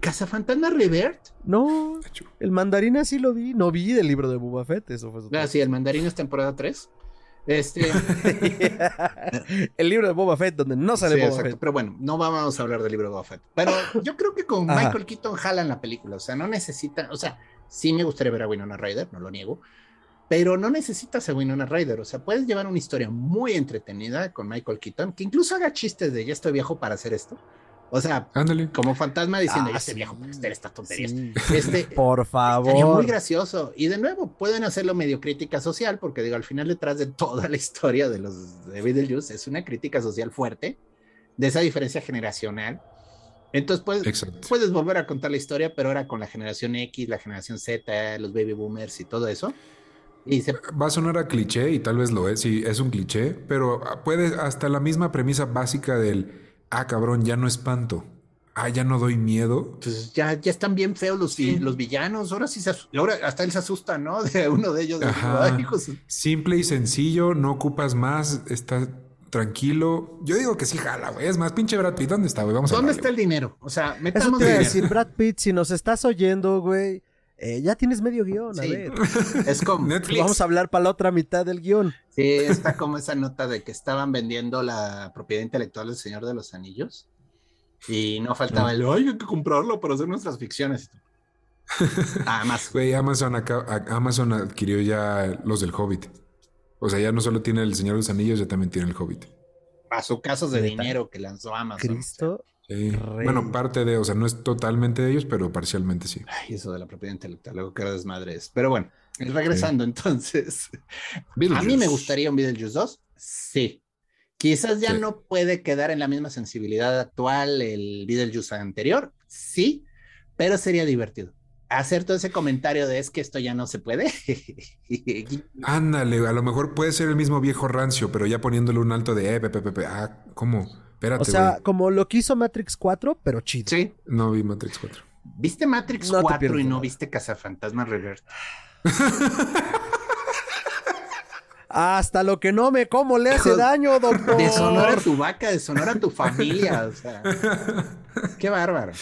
Cazafantasma Revert. No, el mandarina sí lo vi. No vi del libro de Boba Fett, eso fue su- Ah, sí, el mandarín es temporada 3. Este, el libro de Boba Fett, donde no sale sí, Boba exacto. Fett. Pero bueno, no vamos a hablar del libro de Boba Fett. Pero yo creo que con Ajá. Michael Keaton jalan la película. O sea, no necesita, o sea, sí me gustaría ver a Winona Ryder, no lo niego. Pero no necesitas a Winona Ryder. O sea, puedes llevar una historia muy entretenida con Michael Keaton, que incluso haga chistes de ya estoy viejo para hacer esto. O sea, Ándale. como fantasma diciendo Ah, ya estoy sí. viejo para hacer estas tonterías. Sí. Este, Por Estaría muy favor. gracioso. Y de nuevo, pueden hacerlo medio crítica social, porque digo, al final detrás de toda la historia de los de Beetlejuice es una crítica social fuerte de esa diferencia generacional Entonces puedes, puedes volver a contar la historia, pero ahora con la generación X, la generación Z, los baby boomers y todo eso. Y Va a sonar a cliché y tal vez lo es, sí, es un cliché, pero puede hasta la misma premisa básica del, ah, cabrón, ya no espanto. Ah, ya no doy miedo. Pues ya, ya están bien feos los, los villanos. Ahora sí se ahora hasta él se asusta, ¿no? De uno de ellos. Simple y sencillo, no ocupas más, está tranquilo. Yo digo que sí jala, güey. Es más, pinche Brad Pitt, ¿dónde está, güey? Vamos ¿Dónde está el dinero? O sea, metamos Eso te decir, Brad Pitt, si nos estás oyendo, güey, eh, ya tienes medio guion, a ver. Es como Netflix. Vamos a hablar para la otra mitad del guion. Sí, está como esa nota de que estaban vendiendo la propiedad intelectual del Señor de los Anillos y no faltaba el, ay, hay que comprarlo para hacer nuestras ficciones. Además. Güey, Amazon, Amazon adquirió ya los del Hobbit. O sea, ya no solo tiene el Señor de los Anillos, ya también tiene el Hobbit. A su caso de dinero que lanzó Amazon. Cristo. Bueno, parte de, o sea, no es totalmente de ellos, pero parcialmente sí. Ay, eso de la propiedad intelectual, luego que desmadre es. Pero bueno, regresando entonces. A mí me gustaría un Beetlejuice 2. Sí. Quizás ya no puede quedar en la misma sensibilidad actual el Beetlejuice anterior. Sí, pero sería divertido hacer todo ese comentario de es que esto ya no se puede. Ándale, a lo mejor puede ser el mismo viejo rancio, pero ya poniéndole un alto de, eh, pepe, pepe, ah, ¿cómo? Espérate, O sea, como lo que hizo Matrix 4, pero chido. Sí. No vi Matrix 4. ¿Viste Matrix 4 y no viste Cazafantasma Reverse? Hasta lo que no me como le hace daño, doctor. Deshonora a tu vaca, deshonora a tu familia, o sea. Qué bárbaro.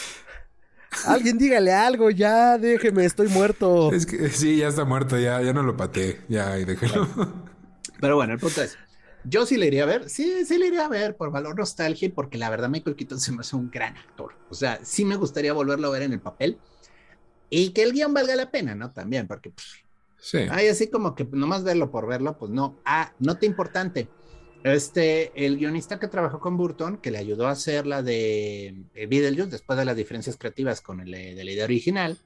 Alguien dígale algo, ya, déjeme, estoy muerto. Es que sí, ya está muerto, ya, ya no lo pateé, ya, y déjelo. Pero bueno, el punto es, yo sí le iría a ver, sí, sí le iría a ver por valor nostalgia y porque la verdad Michael Keaton se me hace un gran actor. O sea, sí me gustaría volverlo a ver en el papel y que el guion valga la pena, ¿no? También, porque pues, sí. hay así como que nomás verlo por verlo, pues no. Ah, nota importante. Este, el guionista que trabajó con Burton, que le ayudó a hacer la de eh, Beetlejuice después de las diferencias creativas con el eh, de la idea original,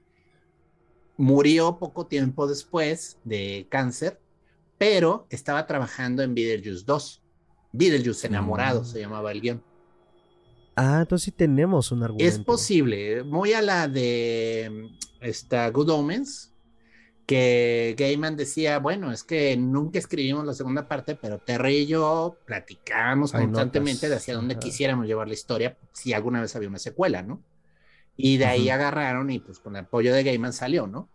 murió poco tiempo después de cáncer, pero estaba trabajando en Beetlejuice 2. Beetlejuice enamorado mm. se llamaba el guion. Ah, entonces sí tenemos un argumento. Es posible, muy a la de esta Good Omens, que Gaiman decía, bueno, es que nunca escribimos la segunda parte, pero Terry y yo platicábamos constantemente de hacia dónde quisiéramos llevar la historia, si alguna vez había una secuela, ¿no? Y de ahí agarraron y pues con el apoyo de Gaiman salió, ¿no?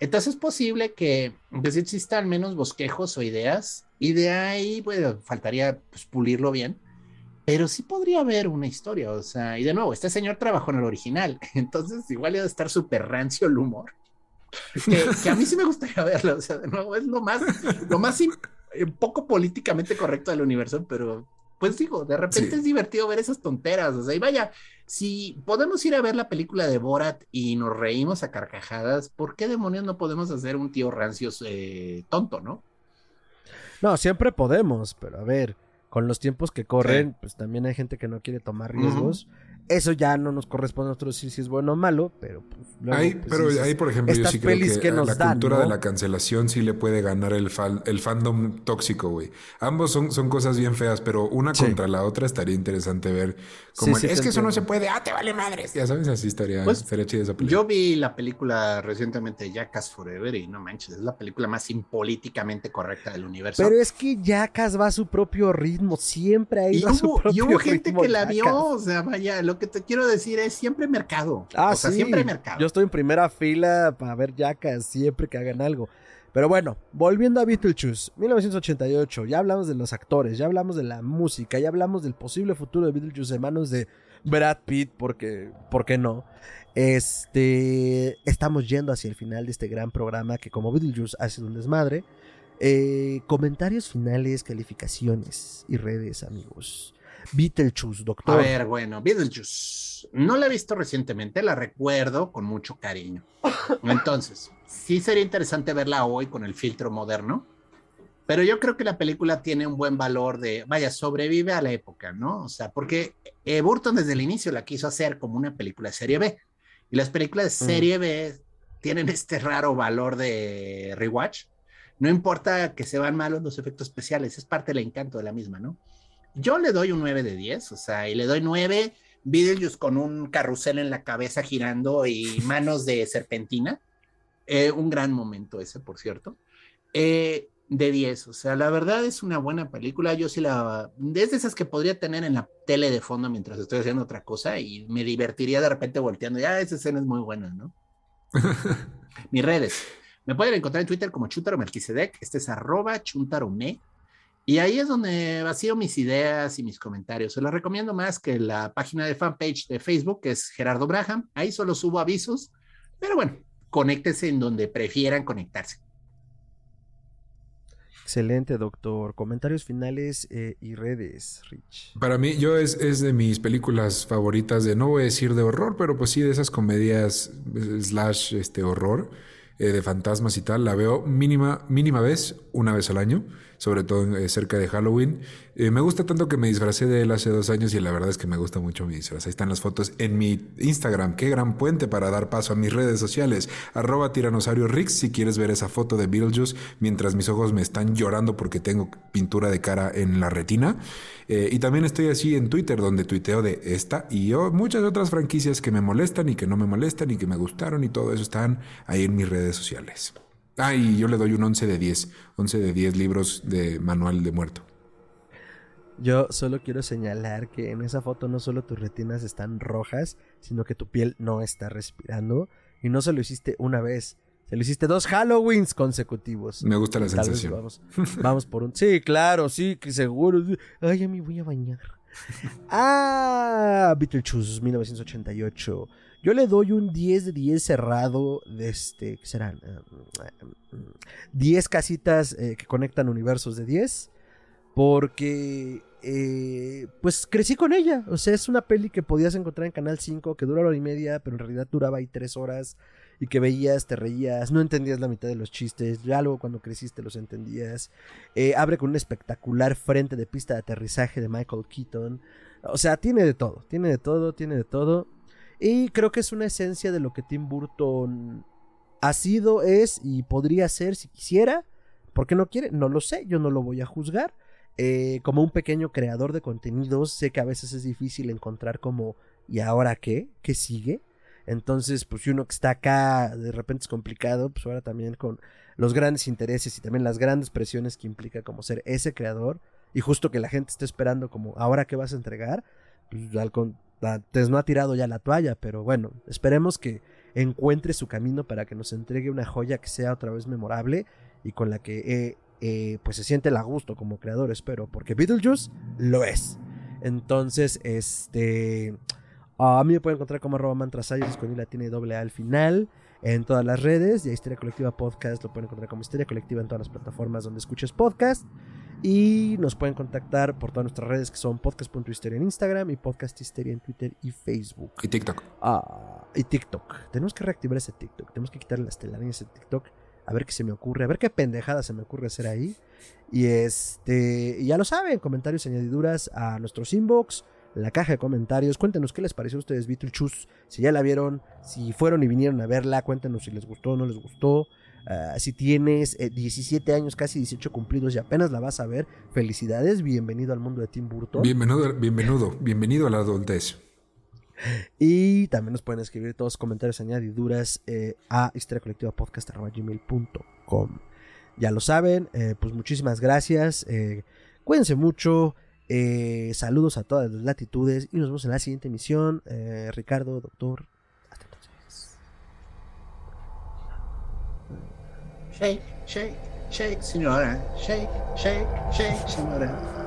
Entonces es posible que pues, existan menos bosquejos o ideas, y de ahí, bueno, faltaría pues, pulirlo bien, pero sí podría haber una historia, o sea, y de nuevo, este señor trabajó en el original, entonces igual iba a estar súper rancio el humor que, a mí sí me gustaría verlo. O sea, de nuevo, es lo más, lo más eh, poco políticamente correcto del universo, pero pues digo, de repente es divertido ver esas tonteras. O sea, y vaya, si podemos ir a ver la película de Borat y nos reímos a carcajadas, ¿por qué demonios no podemos hacer un tío rancio eh, tonto, no? No, siempre podemos, pero a ver, con los tiempos que corren, pues también hay gente que no quiere tomar riesgos. Eso ya no nos corresponde a nosotros decir si es bueno o malo, pero pues, pues pero ahí, por ejemplo, yo sí creo que, la cultura de la cancelación sí le puede ganar el, el fandom tóxico, güey. Ambos son, son cosas bien feas, pero una contra la otra estaría interesante ver como es que eso no se puede, ah, te vale madres. Ya sabes, así estaría, pues, estaría chida esa película. Yo vi la película recientemente Jackass Forever y no manches, es la película más impolíticamente correcta del universo. Pero es que Jackass va a su propio ritmo, siempre ha ido a su propio ritmo. Y hubo gente que la vio, o sea, vaya, lo que te quiero decir es siempre mercado. Ah, o sea, siempre mercado. Yo estoy en primera fila para ver Jackass siempre que hagan algo. Pero bueno, volviendo a Beetlejuice, 1988, ya hablamos de los actores, ya hablamos de la música, ya hablamos del posible futuro de Beetlejuice en manos de Brad Pitt, porque, ¿por qué no? Este, estamos yendo hacia el final de este gran programa que como Beetlejuice ha sido un desmadre. Eh, comentarios finales, calificaciones y redes, amigos. Beetlejuice, doctor. A ver, bueno, Beetlejuice. No la he visto recientemente, la recuerdo con mucho cariño. Entonces, sí sería interesante verla hoy con el filtro moderno, pero yo creo que la película tiene un buen valor de, vaya, sobrevive a la época, ¿no? O sea, porque eh, Burton desde el inicio la quiso hacer como una película de serie B. Y las películas de mm. serie B tienen este raro valor de rewatch. No importa que se van malos los efectos especiales, es parte del encanto de la misma, ¿no? Yo le doy un 9 de 10, o sea, y le doy 9 Beetlejuice con un carrusel en la cabeza girando y manos de serpentina. Eh, un gran momento ese, por cierto. Eh, de 10, o sea, la verdad es una buena película. Yo sí la. Es de esas que podría tener en la tele de fondo mientras estoy haciendo otra cosa y me divertiría de repente volteando. Ya, esa escena es muy buena, ¿no? Mis redes. Me pueden encontrar en Twitter como Chuntaro Melquisedec. Este es arroba chuntarome. Y ahí es donde vacío mis ideas y mis comentarios. Se los recomiendo más que la página de fanpage de Facebook, que es Gerardo Braham. Ahí solo subo avisos. Pero bueno, conéctese en donde prefieran conectarse. Excelente, doctor. Comentarios finales eh, y redes, Rich. Para mí, yo es, es, de mis películas favoritas de, no voy a decir de horror, pero pues sí, de esas comedias slash este, horror, eh, de fantasmas y tal. La veo mínima, mínima vez, una vez al año sobre todo eh, cerca de Halloween. Eh, me gusta tanto que me disfracé de él hace dos años y la verdad es que me gusta mucho mi disfraz. Ahí están las fotos en mi Instagram. Qué gran puente para dar paso a mis redes sociales. Arroba tiranosaurio Rix si quieres ver esa foto de Beetlejuice mientras mis ojos me están llorando porque tengo pintura de cara en la retina. Eh, y también estoy así en Twitter donde tuiteo de esta y yo, muchas otras franquicias que me molestan y que no me molestan y que me gustaron y todo eso están ahí en mis redes sociales. Ah, y yo le doy un 11 de 10. 11 de 10 libros de manual de muerto. Yo solo quiero señalar que en esa foto no solo tus retinas están rojas, sino que tu piel no está respirando. Y no se lo hiciste una vez, se lo hiciste dos Halloweens consecutivos. Me gusta la sensación. Vamos, vamos, por un. Sí, claro, sí, que seguro. Ay, ya me voy a bañar. ah, Beetlejuice 1988. Yo le doy un 10 de 10 cerrado de este, ¿qué serán? 10 casitas eh, que conectan universos de 10. Porque, eh, pues crecí con ella. O sea, es una peli que podías encontrar en Canal 5, que dura hora y media, pero en realidad duraba ahí 3 horas. Y que veías, te reías, no entendías la mitad de los chistes. Ya luego cuando creciste los entendías. Eh, abre con un espectacular frente de pista de aterrizaje de Michael Keaton. O sea, tiene de todo, tiene de todo, tiene de todo. Y creo que es una esencia de lo que Tim Burton ha sido, es y podría ser si quisiera. ¿Por qué no quiere? No lo sé, yo no lo voy a juzgar. Eh, como un pequeño creador de contenidos, sé que a veces es difícil encontrar como, ¿y ahora qué? ¿Qué sigue? Entonces, pues si uno que está acá de repente es complicado, pues ahora también con los grandes intereses y también las grandes presiones que implica como ser ese creador y justo que la gente esté esperando como, ¿ahora qué vas a entregar? Pues al, entonces no ha tirado ya la toalla, pero bueno, esperemos que encuentre su camino para que nos entregue una joya que sea otra vez memorable y con la que eh, eh, pues se siente el gusto como creador, espero, porque Beetlejuice lo es. Entonces, este... A mí me pueden encontrar como arroba mantrasayos con la tiene doble A al final en todas las redes. Y a Historia Colectiva Podcast lo pueden encontrar como Historia Colectiva en todas las plataformas donde escuches podcast. Y nos pueden contactar por todas nuestras redes que son podcast.histeria en Instagram y podcast en Twitter y Facebook. Y TikTok. Ah, y TikTok. Tenemos que reactivar ese TikTok. Tenemos que quitarle las telarañas ese TikTok. A ver qué se me ocurre. A ver qué pendejada se me ocurre hacer ahí. Y este. ya lo saben. Comentarios, añadiduras a nuestros inbox. La caja de comentarios. Cuéntenos qué les pareció a ustedes Beetlejuice. Si ya la vieron. Si fueron y vinieron a verla. Cuéntenos si les gustó o no les gustó. Ah, si tienes 17 eh, años, casi 18 cumplidos y apenas la vas a ver, felicidades, bienvenido al mundo de Tim Burton. Bienvenido, bienvenido, bienvenido a la adultez. Y también nos pueden escribir todos los comentarios, añadiduras eh, a historiacolectivapodcast.com. Ya lo saben, eh, pues muchísimas gracias. cuídense mucho. saludos a todas las latitudes y nos vemos en la siguiente emisión. Ricardo, doctor, Shake, shake, shake, signora. Shake, shake, shake, signora.